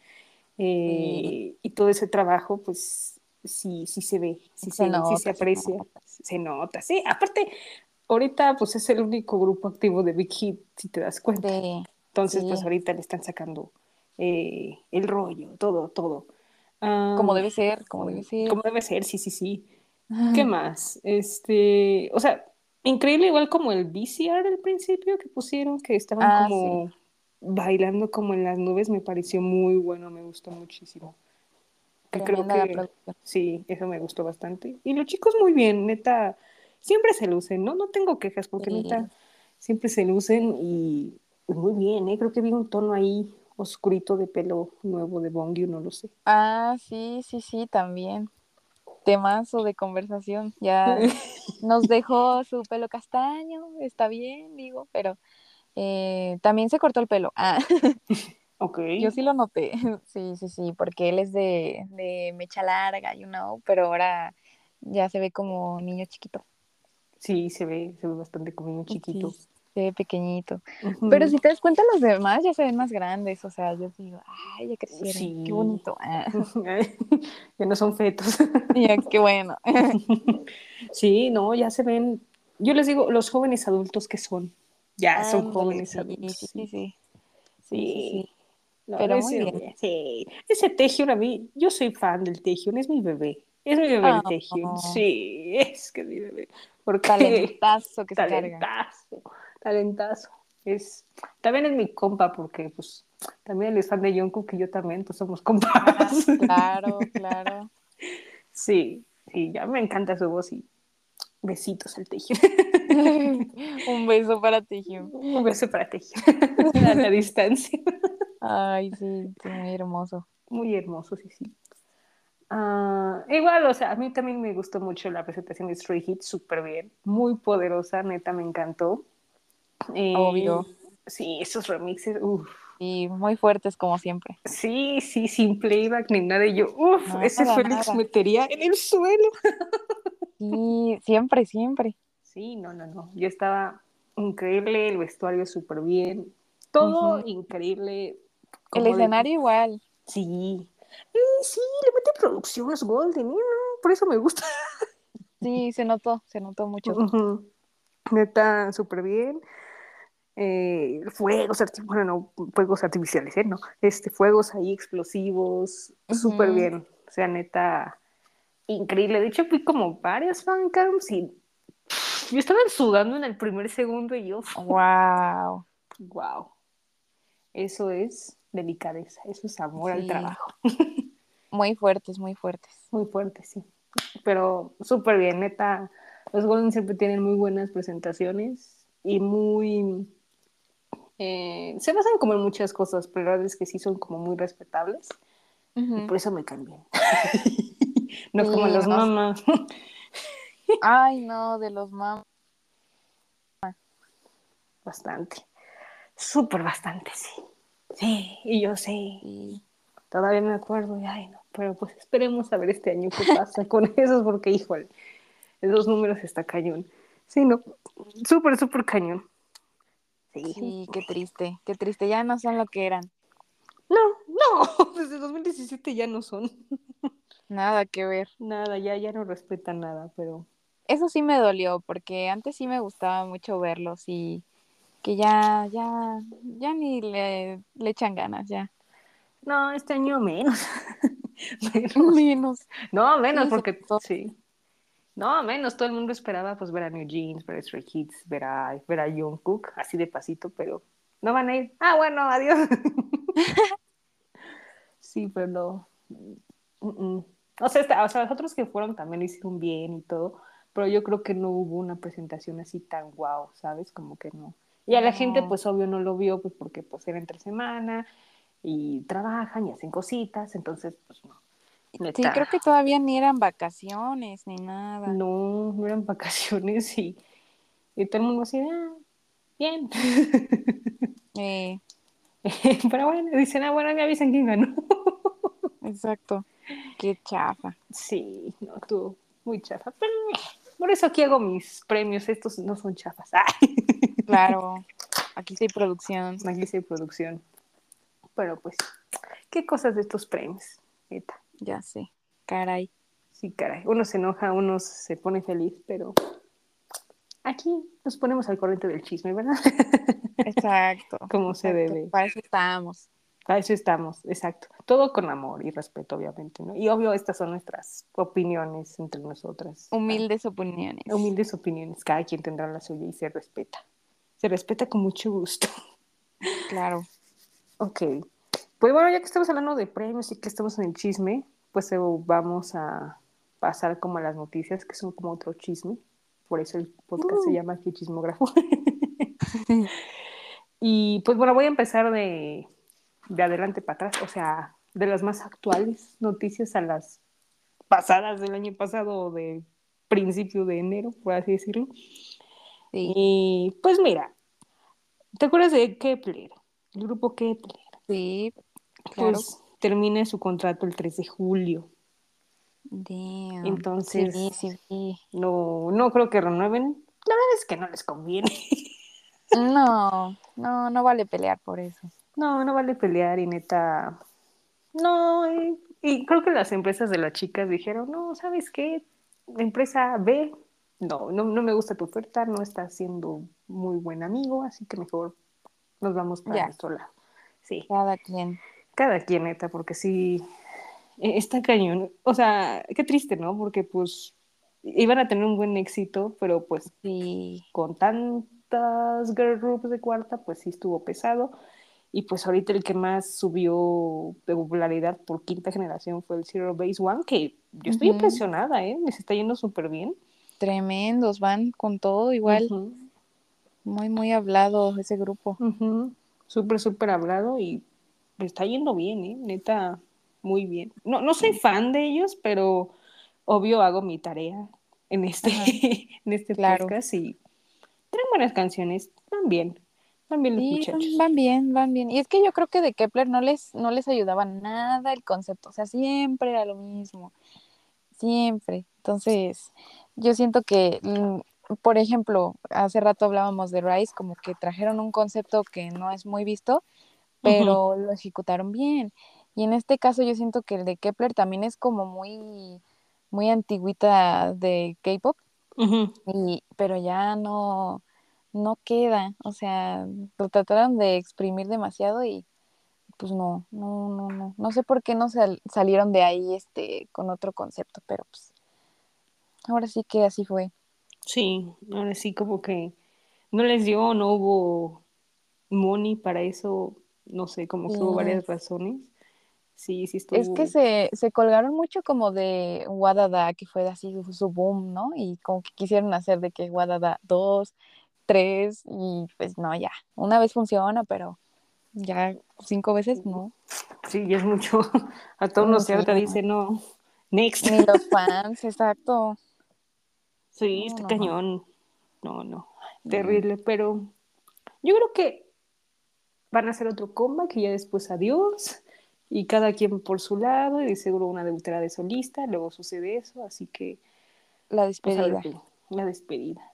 Eh, y todo ese trabajo, pues sí, sí se ve, sí se, sí se aprecia, se nota. Sí, aparte, ahorita pues es el único grupo activo de Big Hit, si te das cuenta. Entonces, pues ahorita le están sacando eh, el rollo, todo, todo. Como debe ser, como debe ser. Como debe ser, sí, sí, sí. ¿Qué más? Este, o sea, increíble igual como el VCR del principio que pusieron, que estaban ah, como bailando como en las nubes, me pareció muy bueno, me gustó muchísimo. creo que sí, eso me gustó bastante. Y los chicos muy bien, neta, siempre se lucen, ¿no? No tengo quejas porque neta, siempre se lucen y muy bien, ¿eh? Creo que vi un tono ahí oscurito de pelo nuevo de Bongyu, no lo sé. Ah, sí, sí, sí, también. Temazo de conversación. Ya nos dejó su pelo castaño, está bien, digo, pero eh, también se cortó el pelo. Ah. Ok. Yo sí lo noté, sí, sí, sí, porque él es de, de mecha larga, you know, pero ahora ya se ve como niño chiquito. Sí, se ve, se ve bastante como niño chiquito. Ve pequeñito. Pero si te das cuenta, los demás ya se ven más grandes, o sea, yo digo, ay, ya crecieron, sí. qué bonito. Ah. ya no son fetos. ya, qué bueno. sí, no, ya se ven, yo les digo, los jóvenes adultos que son, ya son jóvenes adultos. Sí, sí, sí. Sí. Pero muy bien. Sí. Ese Tejion a mí, yo soy fan del Tejion, es mi bebé. Es mi bebé el Tejion. Sí, es que es mi bebé. Porque... Talentazo que se Talentazo, talentazo. Es, también es mi compa porque pues también él es fan de Jungkook y yo también, entonces somos compas. Ah, claro, claro. Sí, sí, ya me encanta su voz y besitos al Tejion. Un beso para Tejion. Un beso para Tejion. a la distancia. Ay, sí, muy hermoso. Muy hermoso, sí, sí. Ah, igual, o sea, a mí también me gustó mucho la presentación de Stray Hit, súper bien, muy poderosa, neta, me encantó. Eh, Obvio. Sí, esos remixes, uff. Y muy fuertes como siempre. Sí, sí, sin playback ni nada. Y yo, uff, ese Félix metería en el suelo. Sí, siempre, siempre. Sí, no, no, no. Yo estaba increíble, el vestuario súper bien, todo increíble. El escenario igual. Sí. sí, le mete producciones Golden, ¿no? por eso me gusta. Sí, se notó, se notó mucho. Neta, súper bien. Eh, fuegos, bueno, no, fuegos artificiales, ¿eh? No, este, fuegos ahí explosivos, súper bien. O sea, neta, increíble. De hecho, fui como varias fancams y yo estaba sudando en el primer segundo y yo. ¡Wow! ¡Wow! Eso es delicadeza, eso es amor al trabajo. Muy fuertes, muy fuertes. Muy fuertes, sí. Pero súper bien, neta. Los Golden siempre tienen muy buenas presentaciones y muy... Eh, se basan como en muchas cosas, pero la verdad es que sí son como muy respetables. Y por eso me cambian. no como los mamás. Ay, no, de los mamás. Bastante. Súper bastante, sí. Sí, y yo sé. Todavía me acuerdo, y ay, no, pero pues esperemos a ver este año qué pasa con esos, porque, híjole, esos números está cañón. Sí, no, súper, súper cañón. Sí. sí, qué triste, qué triste, ya no son lo que eran. No, no, desde 2017 ya no son. Nada que ver. Nada, ya, ya no respetan nada, pero... Eso sí me dolió, porque antes sí me gustaba mucho verlos y que ya, ya, ya ni le, le echan ganas, ya. No, este año menos. menos. No, menos, porque sí. No, menos, todo el mundo esperaba pues ver a New Jeans, ver a Stray Kids, ver a, ver a Jungkook, así de pasito, pero no van a ir. Ah, bueno, adiós. sí, pero no. O, sea, o sea, los otros que fueron también lo hicieron bien y todo, pero yo creo que no hubo una presentación así tan guau, ¿sabes? Como que no. Y a la gente, pues obvio, no lo vio, pues porque pues era entre semana y trabajan y hacen cositas, entonces, pues no. Sí, creo que todavía ni eran vacaciones ni nada. No, no eran vacaciones y, y todo el mundo así, ah, bien. Eh. Pero bueno, dicen, ah, bueno, me avisan quién ganó. Exacto. Qué chafa. Sí, no, tú, muy chafa. Pero por eso aquí hago mis premios, estos no son chafas. Claro, aquí sí hay producción. Aquí sí hay producción. Pero pues, ¿qué cosas de estos premios? Ya sé, caray. Sí, caray. Uno se enoja, uno se pone feliz, pero aquí nos ponemos al corriente del chisme, ¿verdad? Exacto. Como se debe. Para eso estamos. Para eso estamos, exacto. Todo con amor y respeto, obviamente, ¿no? Y obvio, estas son nuestras opiniones entre nosotras. Humildes opiniones. Humildes opiniones. Cada quien tendrá la suya y se respeta. Se respeta con mucho gusto. Claro. Ok. Pues bueno, ya que estamos hablando de premios y que estamos en el chisme, pues eh, vamos a pasar como a las noticias, que son como otro chisme. Por eso el podcast se Uh. llama aquí Chismógrafo. y pues bueno, voy a empezar de, de adelante para atrás, o sea, de las más actuales noticias a las pasadas del año pasado o de principio de enero, por así decirlo. Sí, Y pues mira, ¿te acuerdas de Kepler? El grupo Kepler. sí, claro. Pues termina su contrato el 3 de julio. Damn. Entonces- Sí, sí, sí. No, no creo que renueven. La verdad es que no les conviene. No, no, no vale pelear por eso. No, no vale pelear y neta. No, y, y creo que las empresas de las chicas dijeron, no, ¿sabes qué? Empresa B, no, no, no me gusta tu oferta, no estás siendo muy buen amigo, así que mejor nos vamos para Ya. nuestro lado. Sí, Cada quien. Cada quien, neta, porque sí, eh, está cañón. O sea, qué triste, ¿no? Porque pues iban a tener un buen éxito, pero pues Sí, con tantas girl groups de cuarta, pues sí estuvo pesado. Y pues ahorita el que más subió de popularidad por quinta generación fue el Zero Base One, que yo estoy impresionada, ¿eh? Les está yendo súper bien. tremendos, van con todo igual. Muy, muy hablado ese grupo. Súper, súper hablado y me está yendo bien, ¿eh? Neta, muy bien. No, no soy fan de ellos, pero obvio hago mi tarea en este, en este Claro. podcast y traen buenas canciones, van bien, van bien los Sí, muchachos. van, bien, van bien. Y es que yo creo que de Kepler no les, no les ayudaba nada el concepto. O sea, siempre era lo mismo. Siempre. Entonces, yo siento que, mm, por ejemplo, hace rato hablábamos de Rise, como que trajeron un concepto que no es muy visto, pero lo ejecutaron bien. Y en este caso yo siento que el de Kepler también es como muy, muy antigüita de K-pop, y, pero ya no, no queda. O sea, lo trataron de exprimir demasiado y pues no, no, no, no. No sé por qué no sal- salieron de ahí este con otro concepto, pero pues ahora sí que así fue. Sí, ahora sí como que no les dio, no hubo money para eso, no sé, como que hubo Sí. varias razones. Sí, sí estuvo. Es que se, se colgaron mucho como de Wadada, que fue así su, boom, ¿no? Y como que quisieron hacer de que Wadada 2, 3, y pues no, ya. Una vez funciona, pero ya cinco veces no. Sí, ya es mucho. A todos los que ahorita sí. dice no. Next. Ni los fans, exacto. Sí, No, no, no. cañón. No, no. Terrible, pero yo creo que van a hacer otro comeback y ya después adiós. Y cada quien por su lado, y de seguro una debutará de solista, luego sucede eso, así que La pues, despedida. la despedida.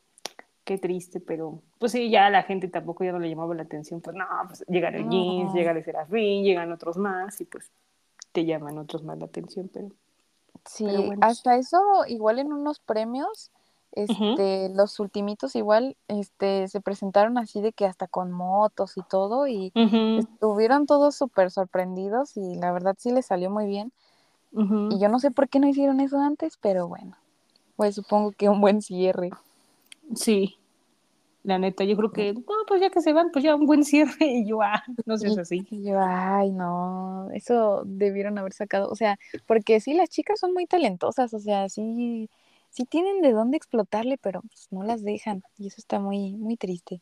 Qué triste, pero pues sí, ya la gente tampoco ya no le llamaba la atención. Pues no, pues el No. jeans, llega el Serafín, llegan otros más y pues te llaman otros más la atención, pero Sí, Pero bueno. hasta eso, igual en unos premios, este, los ultimitos igual, este, se presentaron así de que hasta con motos y todo, y estuvieron todos súper sorprendidos, y la verdad sí les salió muy bien. Y yo no sé por qué no hicieron eso antes, pero bueno, pues supongo que un buen cierre. Sí, la neta, yo creo que, no, pues ya que se van, pues ya un buen cierre y yo, ah, no seas Sí. así. Y yo, ay, no, eso debieron haber sacado, o sea, porque sí, las chicas son muy talentosas, o sea, sí, sí tienen de dónde explotarle, pero pues, no las dejan, y eso está muy, muy triste.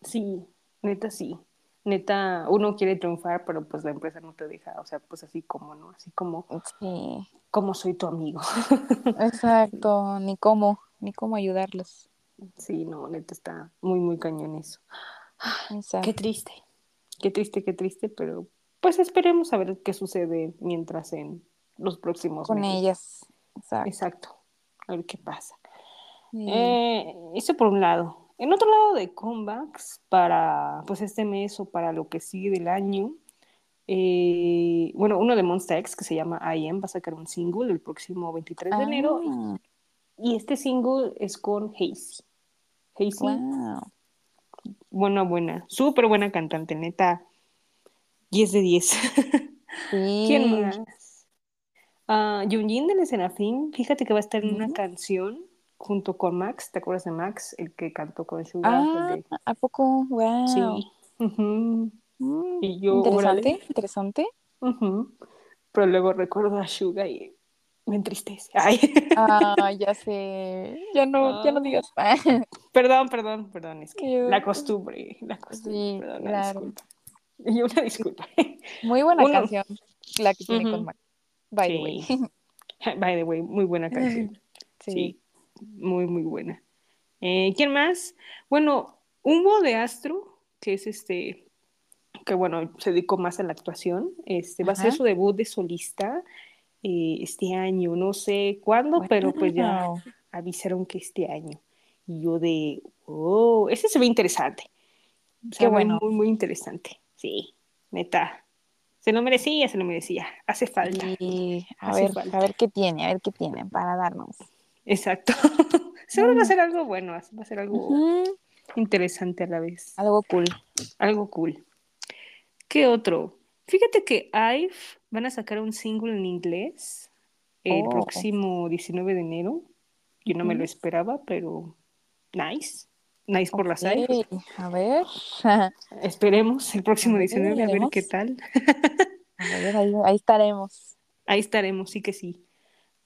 Sí, neta sí. Neta, uno quiere triunfar, pero pues la empresa no te deja, o sea, pues así como, ¿no? Así como, Sí, como soy tu amigo. exacto, ni cómo, ni cómo ayudarlos. Sí, no, neta está muy, muy cañón eso. Exacto. Qué triste, qué triste, qué triste, pero pues esperemos a ver qué sucede mientras en los próximos Con meses. ellas. Exacto. Exacto, a ver qué pasa. Eh, eso por un lado. En otro lado de comebacks para pues este mes o para lo que sigue del año, eh, bueno, uno de Monsta X que se llama I Am va a sacar un single el próximo 23 de enero. Ah, Y este single es con Hazy. Hazy, wow. buena, buena, súper buena cantante, neta. 10 de 10. Sí. ¿Quién más? Ah, Yunjin del Escenafín, fíjate que va a estar en una canción junto con Max. ¿Te acuerdas de Max? El que cantó con Sugar. Ah, de- ¿a poco? Wow. Sí. Mm, Y yo, interesante, interesante. ujú. Pero luego recuerdo a Suga y me entristece. Ay. Ah, ya sé. Ya no, ya no Ah. digas. Perdón, perdón, perdón. Es que Yo- la costumbre, la costumbre. Sí, perdón, una claro. disculpa. Y una disculpa. Muy buena Uno. canción la que tiene con Mac. By the way. Sí. By the way, muy buena canción. Sí. Sí, muy, muy buena. Eh, ¿Quién más? Bueno, Humo de Astro, que es este, que bueno, se dedicó más a la actuación. Este, va a ser su debut de solista eh, este año, no sé cuándo, pero pues ya avisaron que este año. Y yo de, oh, ese se ve interesante. Qué bueno. Muy, muy interesante. Sí, neta. Se lo merecía, se lo merecía. Hace falta. Y a Hace ver, falta. a ver qué tiene, a ver qué tiene para darnos. Exacto. Seguro va a Mm. ser algo bueno, va a ser algo interesante a la vez. Algo cool. Algo cool. ¿Qué otro? Fíjate que IVE van a sacar un single en inglés el Oh. próximo 19 de enero. Yo no me lo esperaba, pero nice. Nice por las IVE. Ok, A ver. Esperemos el próximo A ver, 19 a ver qué tal. A ver, ahí, ahí estaremos. Ahí estaremos, sí que sí.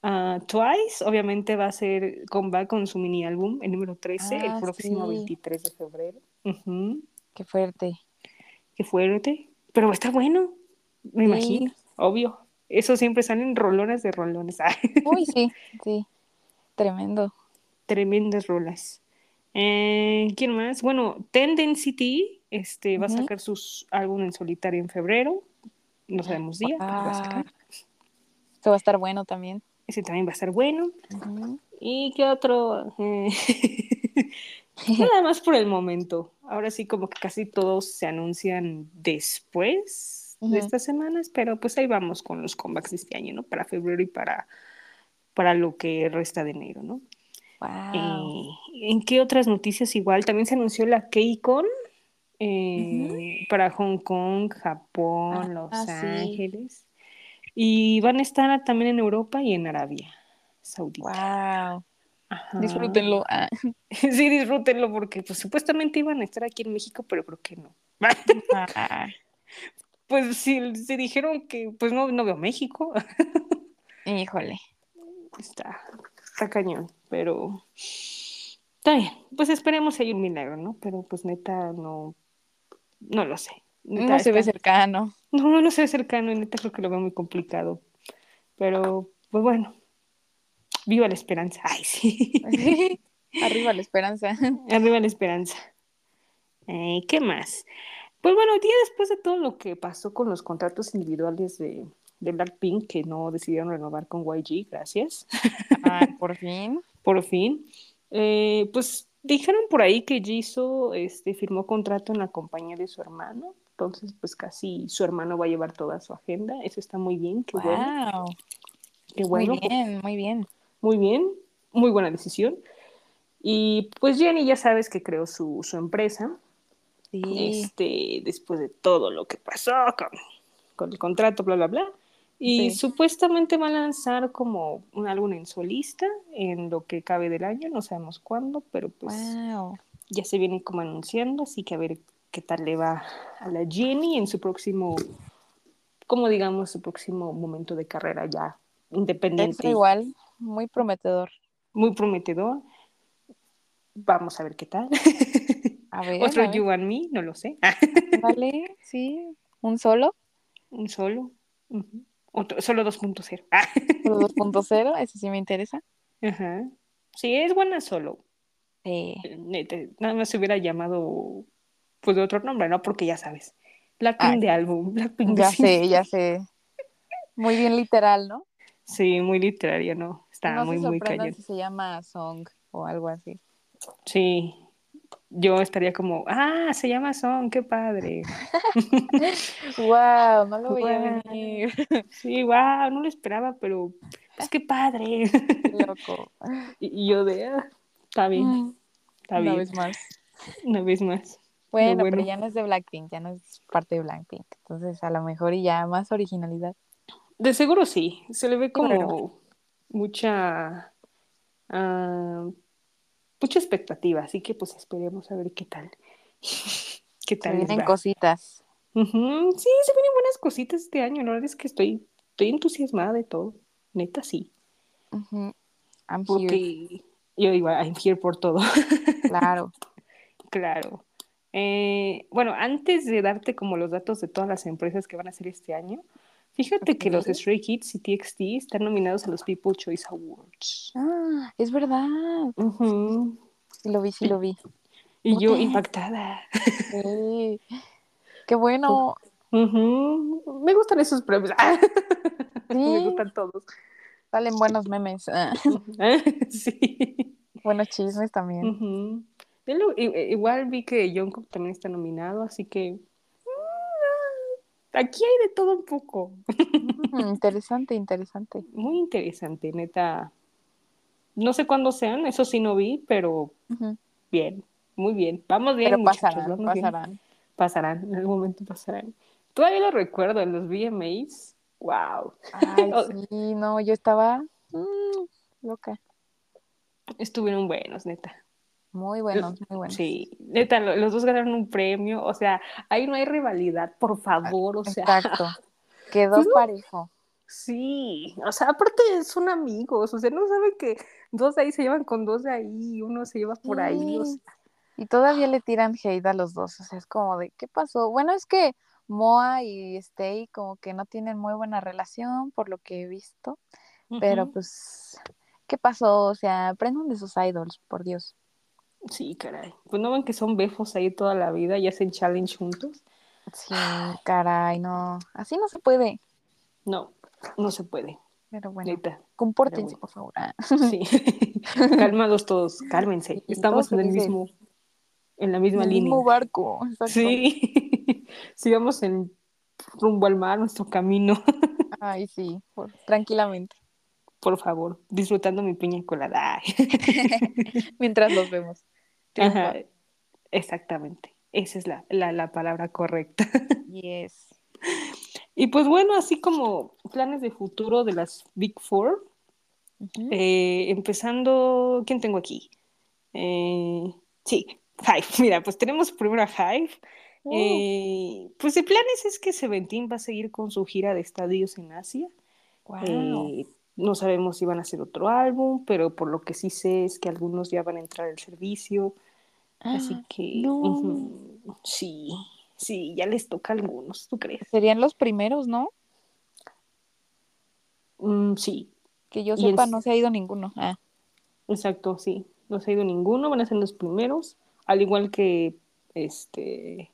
Ah, Twice, obviamente, va a ser comeback con su mini álbum, el número 13, el Ah, próximo sí. 23 de febrero. Ujú. Qué fuerte. Qué fuerte. Pero estar bueno, me Sí. imagino, obvio. Eso siempre salen rolones de rolones. Uy, sí, sí. Tremendo. tremendas rolas. Eh, ¿Quién más? Bueno, Tendencity este, va a sacar sus álbum en solitario en febrero. No sabemos día, pero va a sacar. Esto va a estar bueno también. Ese también va a estar bueno. ¿Y qué otro? Eh, Nada más por el momento. Ahora sí, como que casi todos se anuncian después de estas semanas, pero pues ahí vamos con los comebacks de este año, ¿no? Para febrero y para, para lo que resta de enero, ¿no? Wow. Eh, ¿En qué otras noticias igual? También se anunció la KCON eh, para Hong Kong, Japón, Ah, Los sí. Ángeles. Y van a estar también en Europa y en Arabia Saudita. wow. Ajá. Disfrútenlo. Ah. Sí, disfrútenlo porque pues supuestamente iban a estar aquí en México, pero creo que no. Ah, Pues sí, se dijeron que pues no, no veo México. híjole. Está, está cañón, pero está bien. Pues esperemos hay un milagro, ¿no? Pero pues neta no, no lo sé. Neta, No se ve cercano. No, no se ve cercano y neta creo que lo veo muy complicado. Pero pues bueno, viva la esperanza. Ay, sí. Arriba la esperanza. Arriba la esperanza. Eh, ¿Qué más? Pues bueno, día después de todo lo que pasó con los contratos individuales de, de Blackpink, que no decidieron renovar con YG, gracias, Ah, por fin. por fin, eh, pues dijeron por ahí que Jisoo este, firmó contrato en la compañía de su hermano, entonces pues casi su hermano va a llevar toda su agenda, eso está muy bien, qué bueno, Wow. qué bueno, Muy bien, muy bien. muy bien, muy buena decisión. Y pues Jenny ya sabes que creó su, su empresa, Sí. este, después de todo lo que pasó con, con el contrato, bla, bla, bla. Y Sí. supuestamente va a lanzar como un álbum en solista en lo que cabe del año, no sabemos cuándo, pero pues Wow. ya se viene como anunciando, así que a ver qué tal le va a la Jenny en su próximo, como digamos, su próximo momento de carrera ya independiente. Igual, muy prometedor. Muy prometedor. Vamos a ver qué tal. A ver, Otro a ver. You and Me, no lo sé. Vale, sí. Un solo, Un solo. Ujú. Otro, solo 2.0. Ah, solo 2.0, ese sí me interesa. Ajá. Sí, es buena solo. Sí. Nada más se hubiera llamado pues de otro nombre, ¿no? Porque ya sabes. Blackpink Ay. de álbum. Blackpink de Ya single. sé, ya sé. Muy bien literal, ¿no? Sí, muy literaria, ¿no? Está no muy, se muy cañón. si se llama Song o algo así. Sí. Yo estaría como, ah, se llama Son, qué padre. wow, no lo voy a venir. Sí, wow, no lo esperaba, pero pues qué padre. Loco. Y, yo de, ah, está bien, mm, está bien. Una vez más. Una vez más. Bueno, pero ya no es de Blackpink, ya no es parte de Blackpink. Entonces, a lo mejor y ya más originalidad. De seguro sí. Se le ve como mucha. Ah, mucha expectativa, así que pues esperemos a ver qué tal. qué tal. Se vienen cositas. Sí, se vienen buenas cositas este año. La verdad es que estoy, estoy entusiasmada de todo. Neta, sí. I'm Porque yo digo, I'm here por todo. Claro. claro. Eh, bueno, antes de darte como los datos de todas las empresas que van a hacer este año, fíjate que los Stray Kids y TXT están nominados a los People Choice Awards. Ah, es verdad. Sí lo vi, sí lo vi. Y yo impactada. Sí. Qué bueno. Me gustan esos premios. Me gustan todos. Salen buenos memes. sí. Buenos chismes también. Igual vi que Jungkook también está nominado, así que aquí hay de todo un poco. interesante, interesante. Muy interesante, neta. No sé cuándo sean, eso sí no vi, pero bien, muy bien. Vamos bien. Pero pasarán, pasarán. Pasarán, en algún momento pasarán. Todavía lo recuerdo en los VMAs. Wow. Ay, sí, no, yo estaba mm, loca. Estuvieron buenos, neta. Muy buenos, muy buenos. Sí, neta, los dos ganaron un premio, o sea, ahí no hay rivalidad, por favor, o sea. Exacto. Quedó parejo. Sí, o sea, aparte son amigos, o sea, no saben que dos de ahí se llevan con dos de ahí, uno se lleva por ahí, o sea. Y todavía le tiran hate a los dos, o sea, es como de, ¿qué pasó? Bueno, es que Moa y Stay como que no tienen muy buena relación, por lo que he visto, pero pues, ¿qué pasó? O sea, aprendan de sus idols, por Dios. Sí, caray. Pues no ven que son befos ahí toda la vida y hacen challenge juntos. Sí, caray, no. Así no se puede. No, no se puede. Pero bueno, compórtense, por favor. Sí. Calmados todos, cálmense. Estamos en el mismo, en la misma en el línea. mismo barco. Sí. Sigamos en rumbo al mar, nuestro camino. Ay, sí, tranquilamente por favor, disfrutando mi piña colada. Mientras los vemos. Exactamente. Esa es la, la, palabra correcta. Yes. Y pues bueno, así como planes de futuro de las Big Four, eh, empezando, ¿quién tengo aquí? Eh, sí, Hive. Mira, pues tenemos primero a Hive. Oh. Eh, pues de planes es que Seventeen va a seguir con su gira de estadios en Asia. Wow. No sabemos si van a hacer otro álbum, pero por lo que sí sé es que algunos ya van a entrar al servicio. así ah, que sí, sí, ya les toca a algunos, ¿tú crees? Serían los primeros, ¿no? Mm, sí. Que yo sepa, no se ha ido ninguno. Ah. Exacto, sí. No se ha ido ninguno, van a ser los primeros. Al igual que este.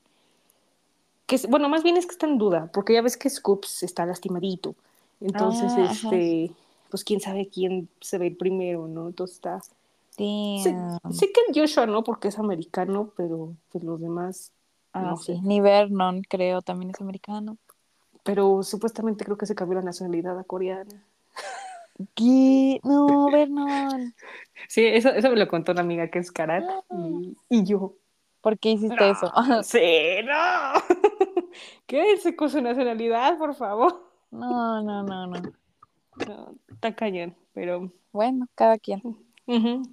Que, bueno, más bien es que está en duda, porque ya ves que Scoops está lastimadito. Entonces, ah, este pues quién sabe quién se ve primero, ¿no? Entonces está... Sí. Sé, que el Joshua no, porque es americano, pero pues los demás... Ah, sí. Ni Vernon, creo, también es americano. Pero supuestamente creo que se cambió la nacionalidad a coreana. ¿Qué? No, Vernon. Sí, eso, eso me lo contó una amiga que es Karat y, yo. ¿Por qué hiciste eso? sí, no. Quédense con su nacionalidad, por favor. No, no, no, no. No, está cañón, pero... Bueno, cada quien.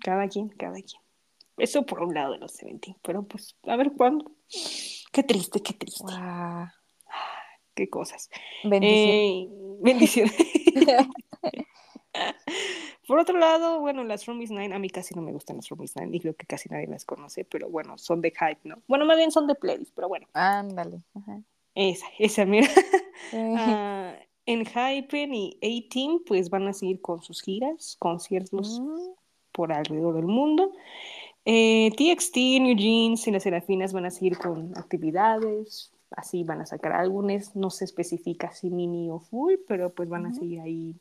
cada quien, cada quien. Eso por un lado de los 70, pero pues a ver cuándo. Qué triste, qué triste. Qué cosas. Bendiciones. Eh, por otro lado, bueno, las Roomies Nine, a mí casi no me gustan las Roomies Nine y creo que casi nadie las conoce, pero bueno, son de hype, ¿no? Bueno, más bien son de playlist, pero bueno. Ándale. Esa, esa, mira. Ah, en Hypen y A-Team pues van a seguir con sus giras, conciertos mm. por alrededor del mundo. Eh, TXT, New Jeans y las Serafinas van a seguir con actividades, así van a sacar álbumes, no se especifica si mini o full, pero pues van a seguir ahí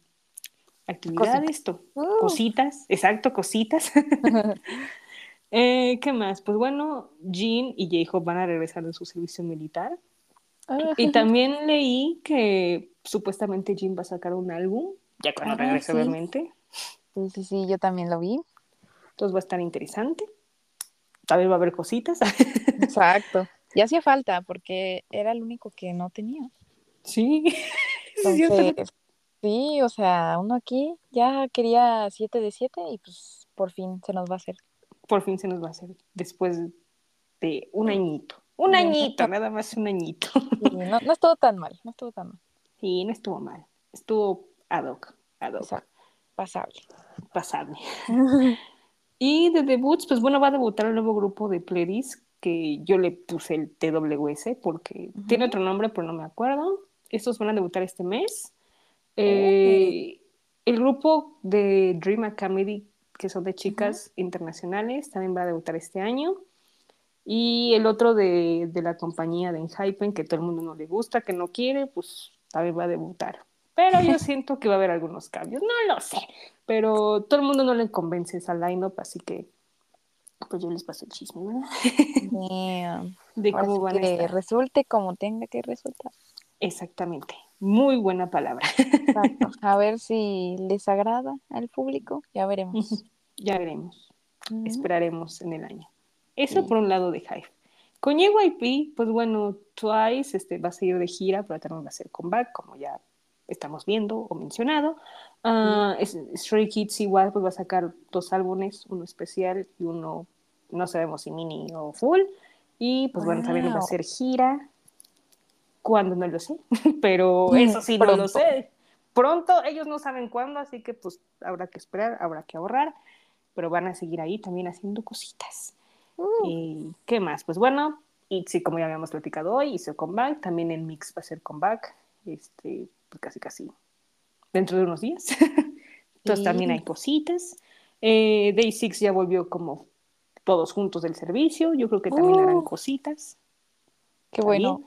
actividades, uh. cositas, exacto, cositas. Eh, ¿Qué más? Pues bueno, Jean y J-Hope van a regresar de su servicio militar. Ah, Y también leí que supuestamente Jean va a sacar un álbum, ya cuando Ah, regrese, sí. obviamente. Sí, sí, sí, yo también lo vi. Entonces va a estar interesante. Tal vez va a haber cositas. Exacto. Y hacía falta porque era el único que no tenía. sí. Entonces, sí, o sea, uno aquí ya quería 7 de 7 y pues por fin se nos va a hacer. Por fin se nos va a hacer después de un añito. Un añito, nada más un añito. Sí, no, no estuvo tan mal, no estuvo tan mal. Sí, no estuvo mal. Estuvo ad hoc, ad hoc, Exacto. Pasable. pasable. Y de debuts, pues bueno, va a debutar el nuevo grupo de Playlist que yo le puse el TWS porque tiene otro nombre, pero no me acuerdo. Estos van a debutar este mes. Eh, El grupo de Dream Academy, que son de chicas internacionales, también va a debutar este año. Y el otro de, de la compañía de Enhypen, que todo el mundo no le gusta, que no quiere, pues también va a debutar. Pero yo siento que va a haber algunos cambios, no lo sé. Pero todo el mundo no le convence esa lineup, así que pues yo les paso el chisme, ¿verdad? Damn. De cómo van a que estar. resulte como tenga que resultar. Exactamente. Muy buena palabra. Exacto. A ver si les agrada al público, ya veremos. ya veremos. Esperaremos en el año. Eso Sí. por un lado de Hive. Con JYP, pues bueno, Twice este, va a seguir de gira, pero también va a ser comeback, como ya estamos viendo o mencionado. Es- Stray Kids igual pues va a sacar dos álbumes, uno especial y uno, no sabemos si mini o full. Y pues bueno, también va a Wow. ser gira. ¿Cuándo? No lo sé, pero Mm, eso sí, no lo sé. Pronto, ellos no saben cuándo, así que pues habrá que esperar, habrá que ahorrar, pero van a seguir ahí también haciendo cositas. Uh, ¿Y qué más? Pues bueno, ITZY, como ya habíamos platicado hoy, hizo comeback, también el mix va a ser comeback, este, pues casi casi dentro de unos días. Entonces Sí. también hay cositas. Eh, Day 6 ya volvió como todos juntos del servicio, yo creo que también harán Uh. cositas. qué bueno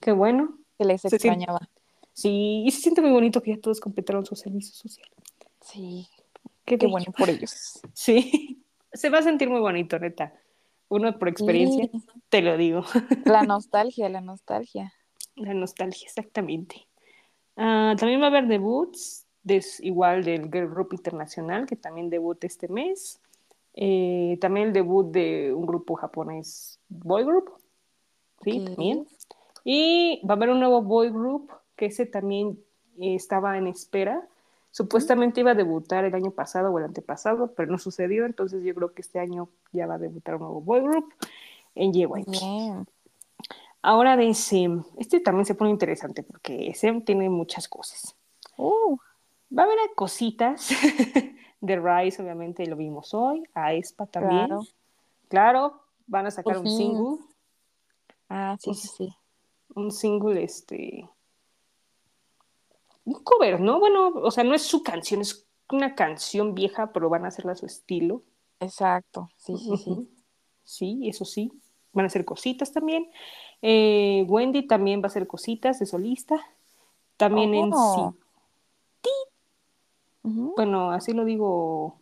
Qué bueno. que les Se siente- extrañaba. Sí, y se siente muy bonito que ya todos completaron su servicio social. Sí, Qué, bueno por ellos. Sí, se va a sentir muy bonito, neta. Uno por experiencia, Sí. te lo digo. La nostalgia, la nostalgia. La nostalgia, exactamente. Ah, también va a haber debuts, des- igual del Girl Group Internacional, que también debuta este mes. Eh, también el debut de un grupo japonés, Boy Group. Sí, Ok. también. Y va a haber un nuevo Boy Group, que ese también eh, estaba en espera. Supuestamente iba a debutar el año pasado o el antepasado, pero no sucedió, entonces yo creo que este año ya va a debutar un nuevo Boy Group en JYP. Bien. Ahora de SEM, este también se pone interesante porque SEM tiene muchas cosas. Uh, Va a haber cositas de Rise, obviamente lo vimos hoy, a Espa también. Claro. Claro, van a sacar Por un fin. single, ah, sí, sí, sí. un single, este, un cover, ¿no? Bueno, o sea, no es su canción, es una canción vieja, pero van a hacerla a su estilo. Exacto. Sí, sí, sí. Sí, eso sí. Van a hacer cositas también. Eh, Wendy también va a hacer cositas de solista. También en Oh. sí. Bueno, así lo digo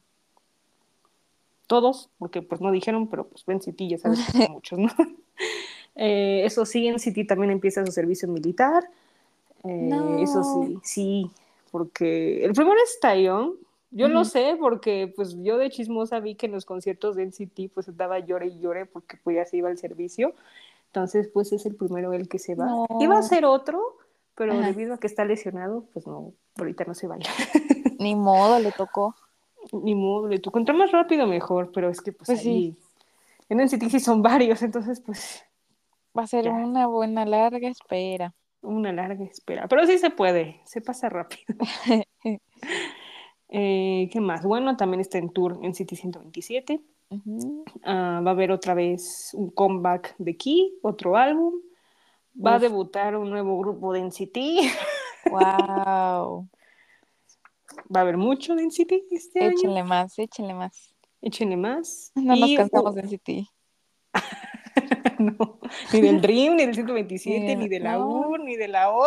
todos, porque pues no dijeron, pero pues Ben City ya sabes que son muchos, ¿no? Eh, eso sí, en City también empieza su servicio militar. Eh, Eso sí, sí, porque el primero es Taeyong. Yo lo sé porque pues yo de chismosa vi que en los conciertos de NCT pues estaba llore y llore porque pues ya se iba al servicio. Entonces pues es el primero el que se va. No. Iba a ser otro, pero Ajá. debido a que está lesionado, pues no, ahorita no se va. Ni modo, le tocó. Ni modo, le tocó entrar más rápido mejor, pero es que pues, Pues sí. ahí en NCT sí son varios, entonces pues Va a ser Ya. una buena larga espera. Una larga espera. Pero sí se puede, se pasa rápido. Eh, ¿Qué más? Bueno, también está en tour en City 127. Ujú. Ah, va a haber otra vez un comeback de Key, otro álbum. Va a debutar un nuevo grupo de NCT. Wow. Va a haber mucho de NCT este año. échenle más, échenle más. Échenle más. No nos cansamos de NCT. no, ni del Dream, ni del 127, Ni- de la no. U, ni de la O,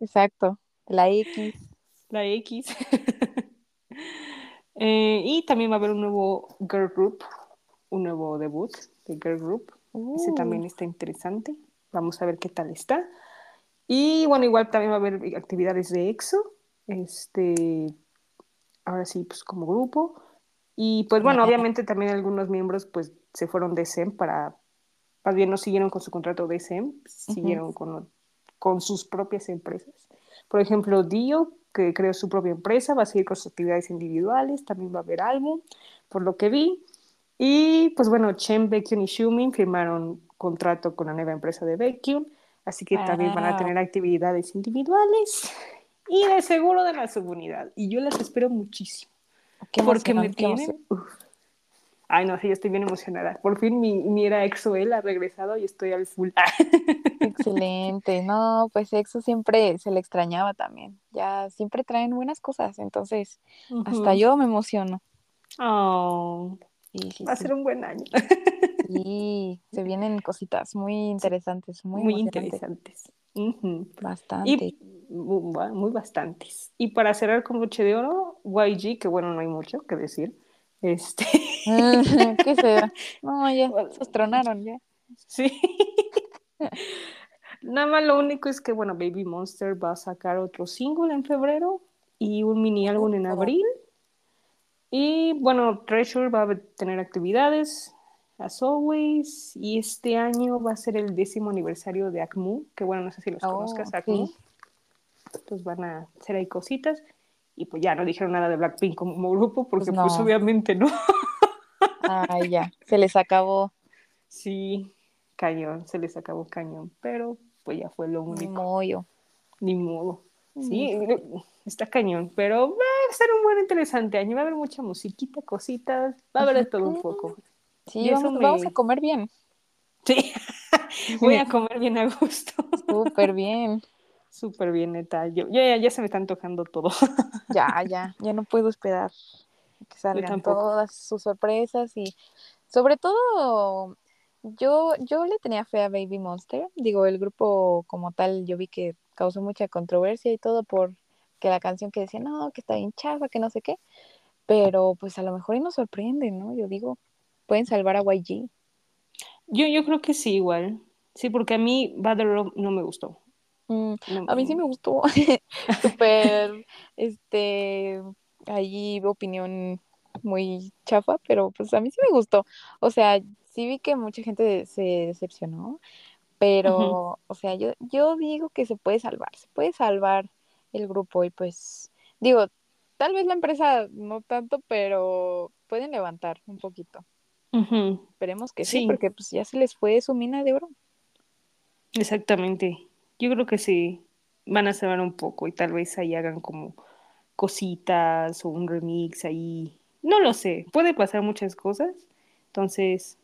Exacto. La X. la X. Eh, y también va a haber un nuevo girl group un nuevo debut de Girl Group. Ese también está interesante. Vamos a ver qué tal está. Y bueno, igual también va a haber actividades de EXO. Este, ahora sí, pues como grupo. Y pues bueno, obviamente también algunos miembros pues se fueron de SEM para, más bien no siguieron con su contrato de SEM, siguieron con, con sus propias empresas. Por ejemplo, Dio, que creó su propia empresa, va a seguir con sus actividades individuales, también va a haber álbum, por lo que vi. Y pues bueno, Chen, Baekhyun y Xiumin firmaron contrato con la nueva empresa de Baekhyun, así que también van a tener actividades individuales y de seguro de la subunidad. Y yo las espero muchísimo. porque me tienen... Ay, no, sí, yo estoy bien emocionada. Por fin mi, mi era EXO-L ha regresado y estoy al full. Excelente. No, pues EXO siempre se le extrañaba también. Ya siempre traen buenas cosas, entonces hasta yo me emociono. Oh, va a ser un buen año. Sí, se vienen cositas muy interesantes, muy, muy interesantes. Bastante. Y, muy, bastantes. Y para cerrar con broche de oro, YG, que bueno, no hay mucho que decir. Este. ¿Qué será? No, ya, se tronaron ya. Sí. Nada más lo único es que, bueno, Baby Monster va a sacar otro single en febrero y un mini álbum en abril. Y bueno, Treasure va a tener actividades, as always. Y este año va a ser el décimo aniversario de ACMU, que bueno, no sé si los oh, conozcas, ACMU. Entonces van a hacer ahí cositas. Y pues ya no dijeron nada de Blackpink como grupo, porque pues, pues obviamente no. Ay, ya, se les acabó. Sí, cañón, se les acabó cañón, pero pues ya fue lo único. Ni modo. Ni modo. Sí, está cañón, pero va a ser un buen interesante año, va a haber mucha musiquita, cositas, va a haber de todo un poco. Sí, vamos, a comer bien. Sí, voy a comer bien a gusto. Súper bien. Súper bien, neta. Yo, ya, ya se me está antojando todo. ya, ya, ya no puedo esperar que salgan todas sus sorpresas y sobre todo yo, yo le tenía fe a Baby Monster. Digo, el grupo como tal, yo vi que causó mucha controversia y todo por que la canción que decía, no, que está bien chafa, que no sé qué. Pero pues a lo mejor y nos sorprende, ¿no? Yo digo, pueden salvar a YG. Yo, yo creo que sí, igual. Sí, porque a mí Bad no me gustó. Mm, a mí sí me gustó. Súper, este, ahí opinión muy chafa, pero pues a mí sí me gustó. O sea, sí vi que mucha gente se decepcionó, pero, o sea, yo, yo digo que se puede salvar, se puede salvar el grupo y pues, digo, tal vez la empresa no tanto, pero pueden levantar un poquito. Esperemos que sí. porque pues ya se les fue su mina de oro. Exactamente. Yo creo que sí. Van a salvar un poco y tal vez ahí hagan como cositas o un remix ahí. No lo sé. Puede pasar muchas cosas. Entonces,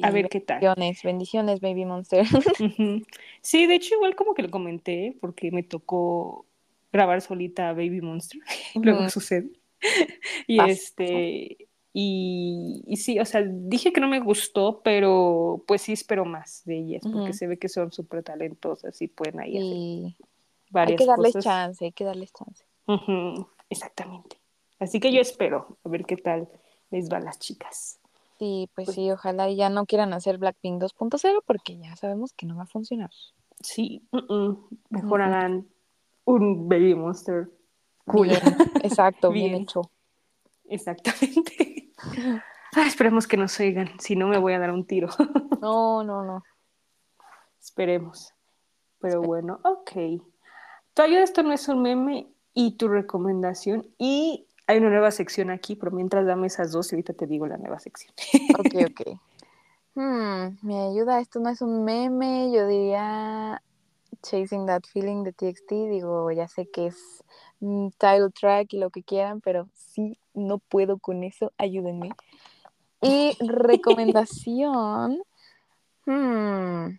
a ver qué tal. Bendiciones, bendiciones, Baby Monster. Sí, de hecho, igual como que lo comenté, porque me tocó grabar solita Baby Monster. Luego sucede. y este. Y, y, sí, o sea, dije que no me gustó, pero pues sí espero más de ellas, porque se ve que son súper talentosas y pueden ahí hacer varias Hay que darles chance, hay que darles chance. Exactamente. Así que yo espero a ver qué tal les va a las chicas. Sí, pues, pues, sí, ojalá ya no quieran hacer Blackpink 2.0 porque ya sabemos que no va a funcionar. Sí, mejor harán un Baby Monster cool. exacto, bien. hecho. Exactamente. esperemos que nos oigan, si no me voy a dar un tiro. no, no, no. Esperemos. Pero bueno, ok. Todavía esto no es un meme y tu recomendación y hay una nueva sección aquí, pero mientras dame esas dos y ahorita te digo la nueva sección. Ok, ok. Hmm, me ayuda, esto no es un meme, yo diría Chasing That Feeling de TXT, digo, ya sé que es title track y lo que quieran, pero sí, no puedo con eso, ayúdenme. Y recomendación, hmm,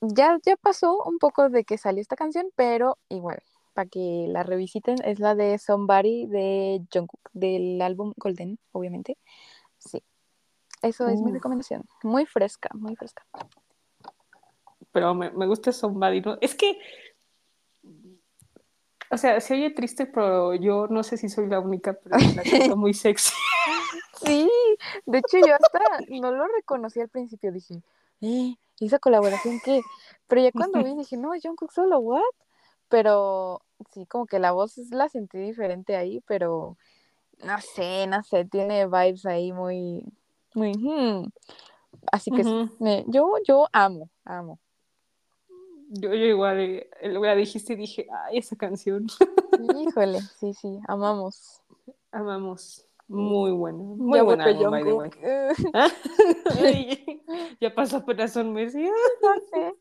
ya, ya pasó un poco de que salió esta canción, pero igual, para que la revisiten, es la de Somebody de Jungkook, del álbum Golden, obviamente. Sí, eso es mi recomendación. Muy fresca, muy fresca. Pero me, me gusta Somebody, ¿no? Es que, o sea, se oye triste, pero yo no sé si soy la única, pero la siento muy sexy. Sí, De hecho, yo hasta no lo reconocí al principio. Dije, ¿eh? ¿Esa colaboración qué? Pero ya cuando vi dije, no, Jungkook solo, ¿what? Pero sí, como que la voz la sentí diferente ahí, pero no sé, no sé, tiene vibes ahí muy, muy, hmm. así que me, yo, yo amo, amo. Yo, yo igual, eh, la dijiste y dije, ay, esa canción. Híjole, sí, sí, amamos. Amamos. Muy buena. Muy buena. ¿Ah? ya pasó apenas un mes. Y... No sé.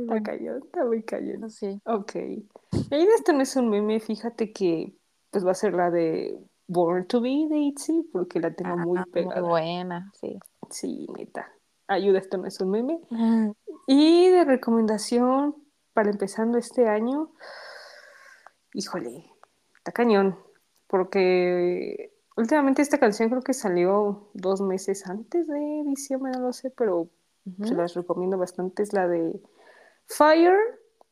está cayendo, está muy cayendo. Sí. Ok. Y esto no es un meme, fíjate que pues va a ser la de Born to Be de Itzy, porque la tengo muy ah, pegada. Muy buena, sí. Sí, neta. Ayuda, esto no es un meme. Y de recomendación para empezando este año, híjole, está cañón porque últimamente esta canción creo que salió dos meses antes de diciembre, no lo sé, pero se las recomiendo bastante. Es la de Fire,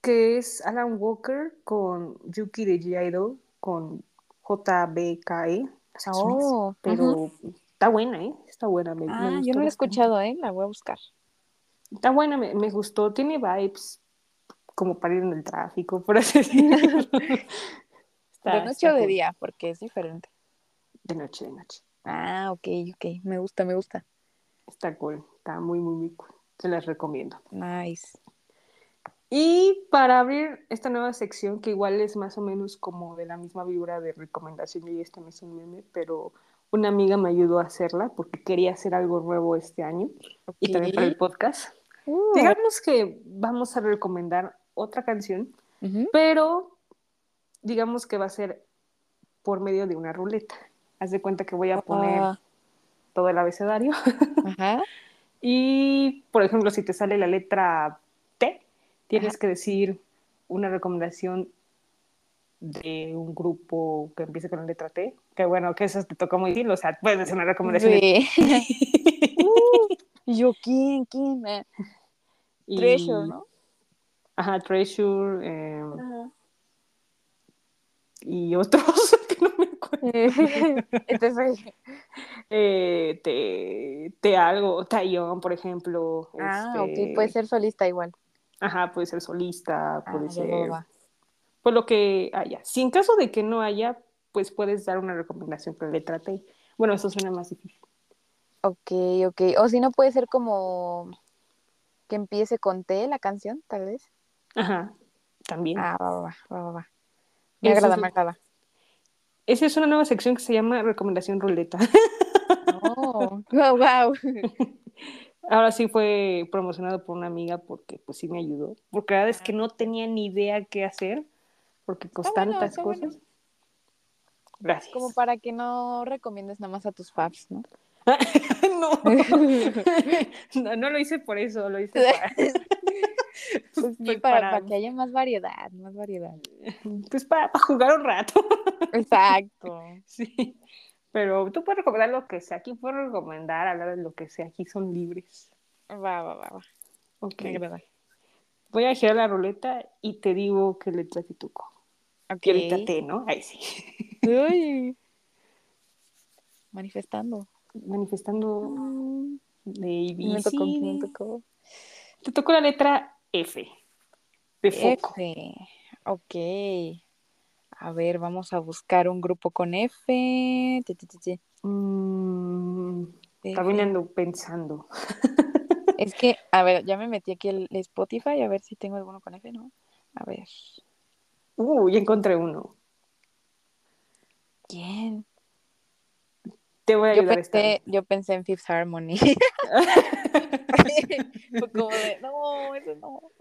que es Alan Walker con Yuki de G con JBKE. Oh, pero está buena, ¿eh? Está buena. Me, ah, yo no la he escuchado, ¿eh? La voy a buscar. Está buena, me, me gustó. Tiene vibes como para ir en el tráfico, por así decirlo. ¿De noche o de día? Porque es diferente. De noche, de noche. Ah, ok, ok. Me gusta, me gusta. Está cool. Está muy, muy, muy cool. Se las recomiendo. Nice. Y para abrir esta nueva sección, que igual es más o menos como de la misma vibra de recomendación, y este no es un meme, pero una amiga me ayudó a hacerla porque quería hacer algo nuevo este año y también para el podcast. Uh. Digamos que vamos a recomendar otra canción, pero digamos que va a ser por medio de una ruleta. Haz de cuenta que voy a poner ah. todo el abecedario. y, por ejemplo, si te sale la letra T, tienes que decir una recomendación de un grupo que empiece con la letra T. Que bueno, que eso te toca muy bien. O sea, puedes decir una recomendación. Uh, yo, ¿quién? ¿Quién? Treasure, ¿no? Ajá, Treasure. Eh, y otros que no me acuerdo. Entonces, eh, te, te algo, Taeyong, por ejemplo. Ah, este... ok, puede ser solista igual. Ajá, puede ser solista, ah, puede ser. Por lo que haya. Si en caso de que no haya, pues puedes dar una recomendación que le trate. Bueno, eso suena más difícil. Ok, ok. O si no, puede ser como que empiece con T la canción, tal vez. Ajá, también. Ah, va, va, va, va. Me agrada, me agrada. Esa es una nueva sección que se llama Recomendación Ruleta. Oh, wow. Ahora sí fue promocionado por una amiga porque pues sí me ayudó. Porque la verdad es que no tenía ni idea qué hacer porque con tantas cosas. Gracias. Como para que no recomiendes nada más a tus fans, ¿no? no. no. no. lo hice por eso, lo hice para... Pues pues para, que haya más variedad, más variedad. Pues para, jugar un rato. Exacto. Sí. Pero tú puedes recomendar lo que sea. Aquí puedo recomendar hablar de lo que sea. Aquí son libres. Va, va, va, va. Ok. Voy a girar la ruleta y te digo que le trae te, ¿no? Ahí sí. Uy. Manifestando. Manifestando. De Me tocó, me tocó. Te tocó la letra F. De foco. F. Ok. A ver, vamos a buscar un grupo con F. Mm, Está pensando. Es que, a ver, ya me metí aquí el Spotify a ver si tengo alguno con F, ¿no? A ver. Uh, ya encontré uno. ¿Quién? Te voy a ayudar. Yo pensé, yo pensé en Fifth Harmony. como de, no, eso no.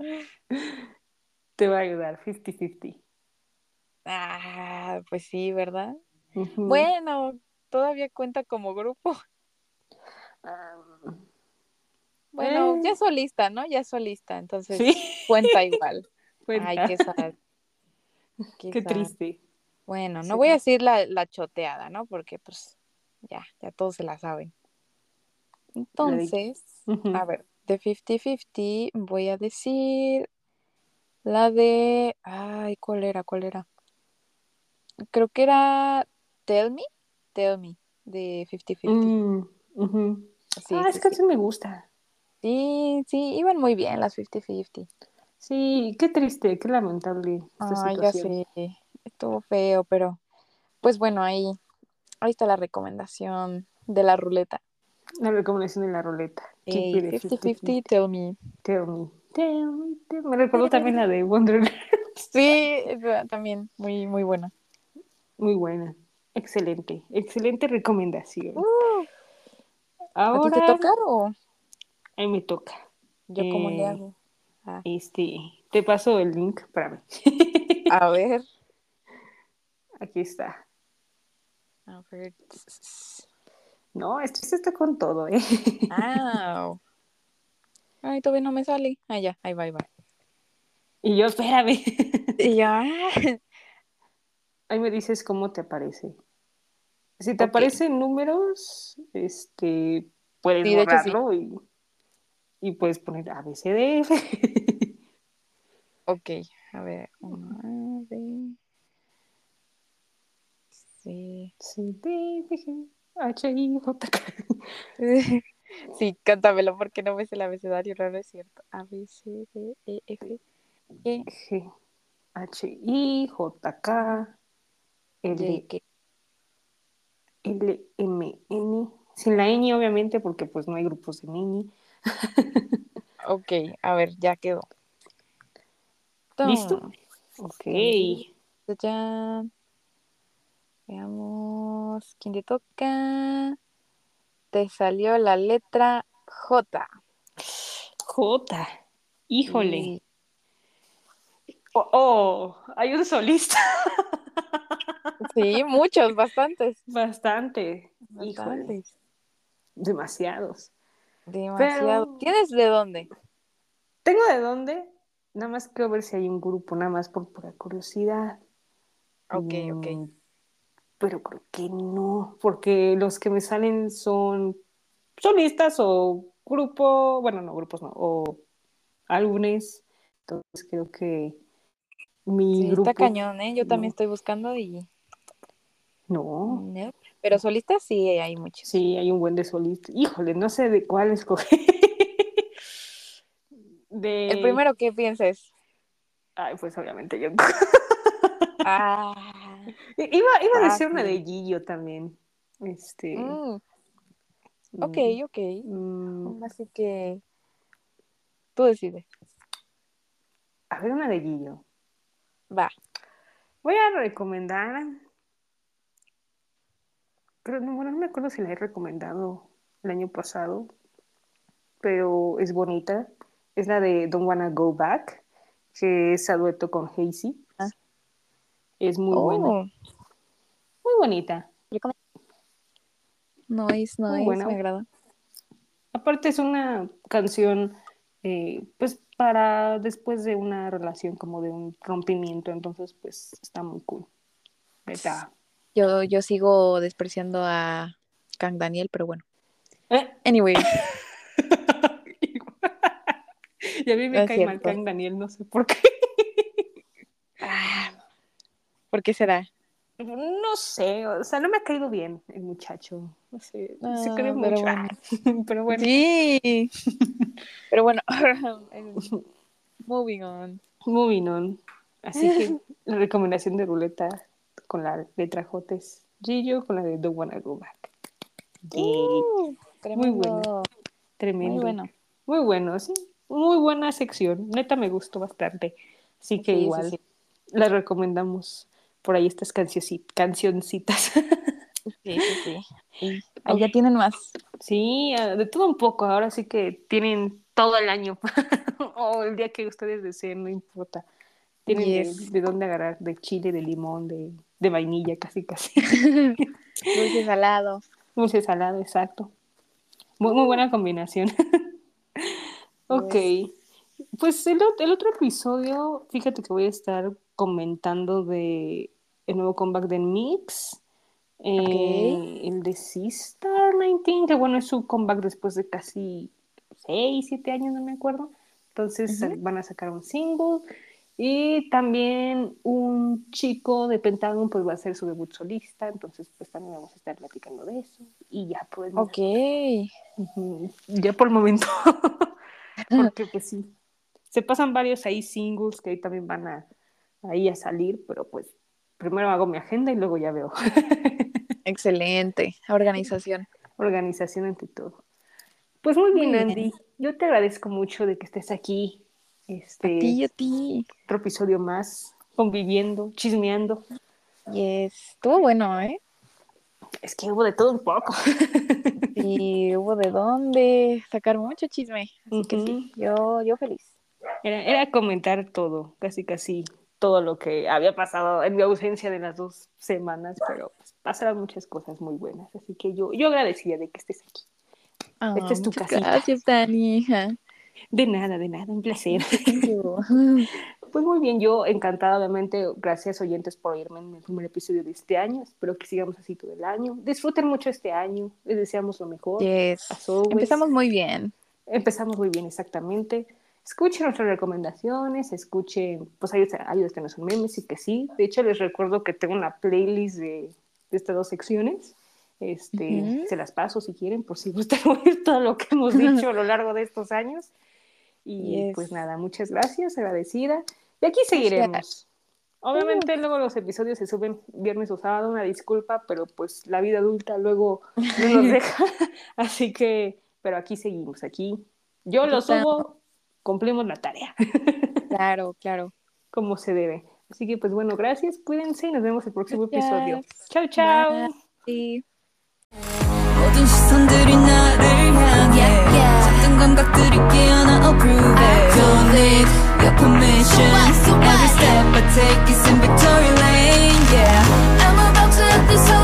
Te va a ayudar, 50-50. Ah, pues sí, ¿verdad? Bueno, todavía cuenta como grupo. Bueno, ya eh. solista, ¿no? Ya solista, entonces cuenta igual. Ay, qué sad. Qué, triste. Bueno, no voy a decir la, la choteada, ¿no? Porque pues ya, ya todos se la saben. Entonces, a ver, de 50-50 voy a decir la de... Ay, ¿cuál era? ¿Cuál era? Creo que era Tell Me. Tell Me. de 50-50. Mm, ujú. Sí, ah, sí, esa canción me gusta. Sí, sí, iban muy bien las 50-50. Sí, qué triste, qué lamentable esta Ay, ya sé, estuvo feo, pero pues bueno, ahí, ahí está la recomendación de la ruleta. La recomendación de la ruleta. Keep Ey, it at 50-50, tell me. Tell me, tell me, tell me. Me recordó también la de Wonderland. Sí, también, muy, muy buena. Muy buena. Excelente, excelente recomendación. Uh, ¿A ti Ahora, te toca o ahí me toca. yo cómo le Eh, hago? Ah, Este, te paso el link para mí. a ver, Aquí está. a ver. No, esto esto está con todo, ¿eh? Au. Ay, todavía no me sale. Ah, ya, ahí va, ahí va. Y yo, espérame. Y ya. Ahí me dices cómo te aparece. Si te aparecen números, este, puedes Sí, de hecho, sí. borrarlo y, y puedes poner ABCDF. Ok, a ver. Uno, A, B. Sí. C, D, F, G, H, I, J, K. Sí, cántamelo porque no me sé el abecedario, no, no es cierto. A, B, C, D, E, F, G, G, H, I, J, K, L, K. L, M, N. Sin la ñ, obviamente, porque pues no hay grupos de ñ. Ok, a ver, ya quedó. ¿Listo? Ok. Ya. Veamos. ¿Quién te toca? Te salió la letra J. J. Híjole. Y- Oh, oh, hay un solista. Sí, muchos, bastantes. Bastante. Híjole. Bastantes. Demasiados. Demasiado. Pero- ¿Tienes de dónde? ¿Tengo de dónde? Nada más quiero ver si hay un grupo, nada más por pura curiosidad. Ok, ok. Mm, Pero creo que no, porque los que me salen son solistas o grupo, bueno, no, grupos no, o álbumes. Entonces creo que mi Sí, grupo. está cañón, ¿eh? Yo también estoy buscando y... No, Nope. Pero solistas sí hay muchos. sí, hay un buen de solistas. Híjole, no sé de cuál escoger. De... El primero que pienses. Ay, pues obviamente yo. Ah. Iba, iba a decir una de Gillo también. Este. mm, ok, ok. mm, Así que tú decides. a ver, una de Gillo. Va. Voy a recomendar. Pero no, bueno, no me acuerdo si la he recomendado el año pasado. Pero es bonita. Es la de Don't Wanna Go Back. Que es a dueto con Hazy. Ah. Es muy Oh, buena. Muy bonita. Nice, Muy nice, buena. me agrada. Aparte es una canción, eh, pues para después de una relación como de un rompimiento, entonces pues está muy cool. Neta. Yo, yo sigo despreciando a Kang Daniel, pero bueno. ¿Eh? Anyway, y a mí me cae mal. Kang Daniel, no sé por qué. ah, ¿por qué será? No sé, o sea, no me ha caído bien el muchacho. No sé, se Ah, cree pero mucho. bueno. pero bueno, Sí. Pero bueno, moving on. moving on. Así que la recomendación de ruleta con la letra J es Gillo con la de Don't Wanna Go Back. Yay. Uh, tremendo. buena. Tremendo. Muy bueno. Muy bueno, sí. Muy buena sección. Neta me gustó bastante. Así que Sí, igual sí. la recomendamos por ahí estas cancionci- cancioncitas. Sí, sí, sí. Ya tienen más. sí, ah, de todo un poco. Ahora sí que tienen todo el año. o el día que ustedes deseen, no importa. Tienen de, dónde agarrar, de chile, de limón, de, de vainilla, casi casi. Dulce salado. Dulce salado, exacto. Muy, muy buena combinación. ok. Pues el, ot- el otro episodio, fíjate que voy a estar comentando de el nuevo comeback de Mix. eh, El de Sistar 19, que bueno, es su comeback después de casi 6, 7 años, no me acuerdo. Entonces van a sacar un single. Y también un chico de Pentagon pues va a hacer su debut solista, entonces pues también vamos a estar platicando de eso. Y ya pues... Ok. Ya por el momento. Porque pues sí, se pasan varios ahí singles que ahí también van a, ahí a salir, pero pues primero hago mi agenda y luego ya veo. Excelente, organización. Organización ante todo. Pues muy bien, Andy. Yo te agradezco mucho de que estés aquí. Este, a ti, a ti. Otro episodio más, conviviendo, chismeando. Y estuvo bueno, ¿eh? Es que hubo de todo un poco. y hubo de dónde sacar mucho chisme. Así que sí, yo, yo feliz. Era, era comentar todo, casi casi todo lo que había pasado en mi ausencia de las dos semanas, pero pues, pasaron muchas cosas muy buenas, así que yo, yo agradecida de que estés aquí. Oh, Esta es tu casa. Gracias, Dani. De nada, de nada, un placer. pues muy bien, yo encantada, obviamente, gracias oyentes por oírme en el primer episodio de este año. Espero que sigamos así todo el año. Disfruten mucho este año, les deseamos lo mejor. Yes. Empezamos muy bien. Empezamos muy bien, exactamente. Escuchen nuestras recomendaciones, escuchen, pues que no son memes y que sí. De hecho, les recuerdo que tengo una playlist de, de estas dos secciones. Este, Se las paso si quieren, por si gustan oír todo lo que hemos dicho a lo largo de estos años. Y pues nada, muchas gracias, agradecida. Y aquí seguiremos. Obviamente luego los episodios se suben viernes o sábado, una disculpa, pero pues la vida adulta luego no nos deja. Así que, pero aquí seguimos, aquí. Yo lo subo, cumplimos la tarea. Claro, claro. Como se debe. Así que pues bueno, gracias, cuídense y nos vemos el próximo episodio. Chao, chao. 감각들이 깨어나 approve it. Don't need your permission. Every step I take is in victory lane Yeah. I'm about to hit this whole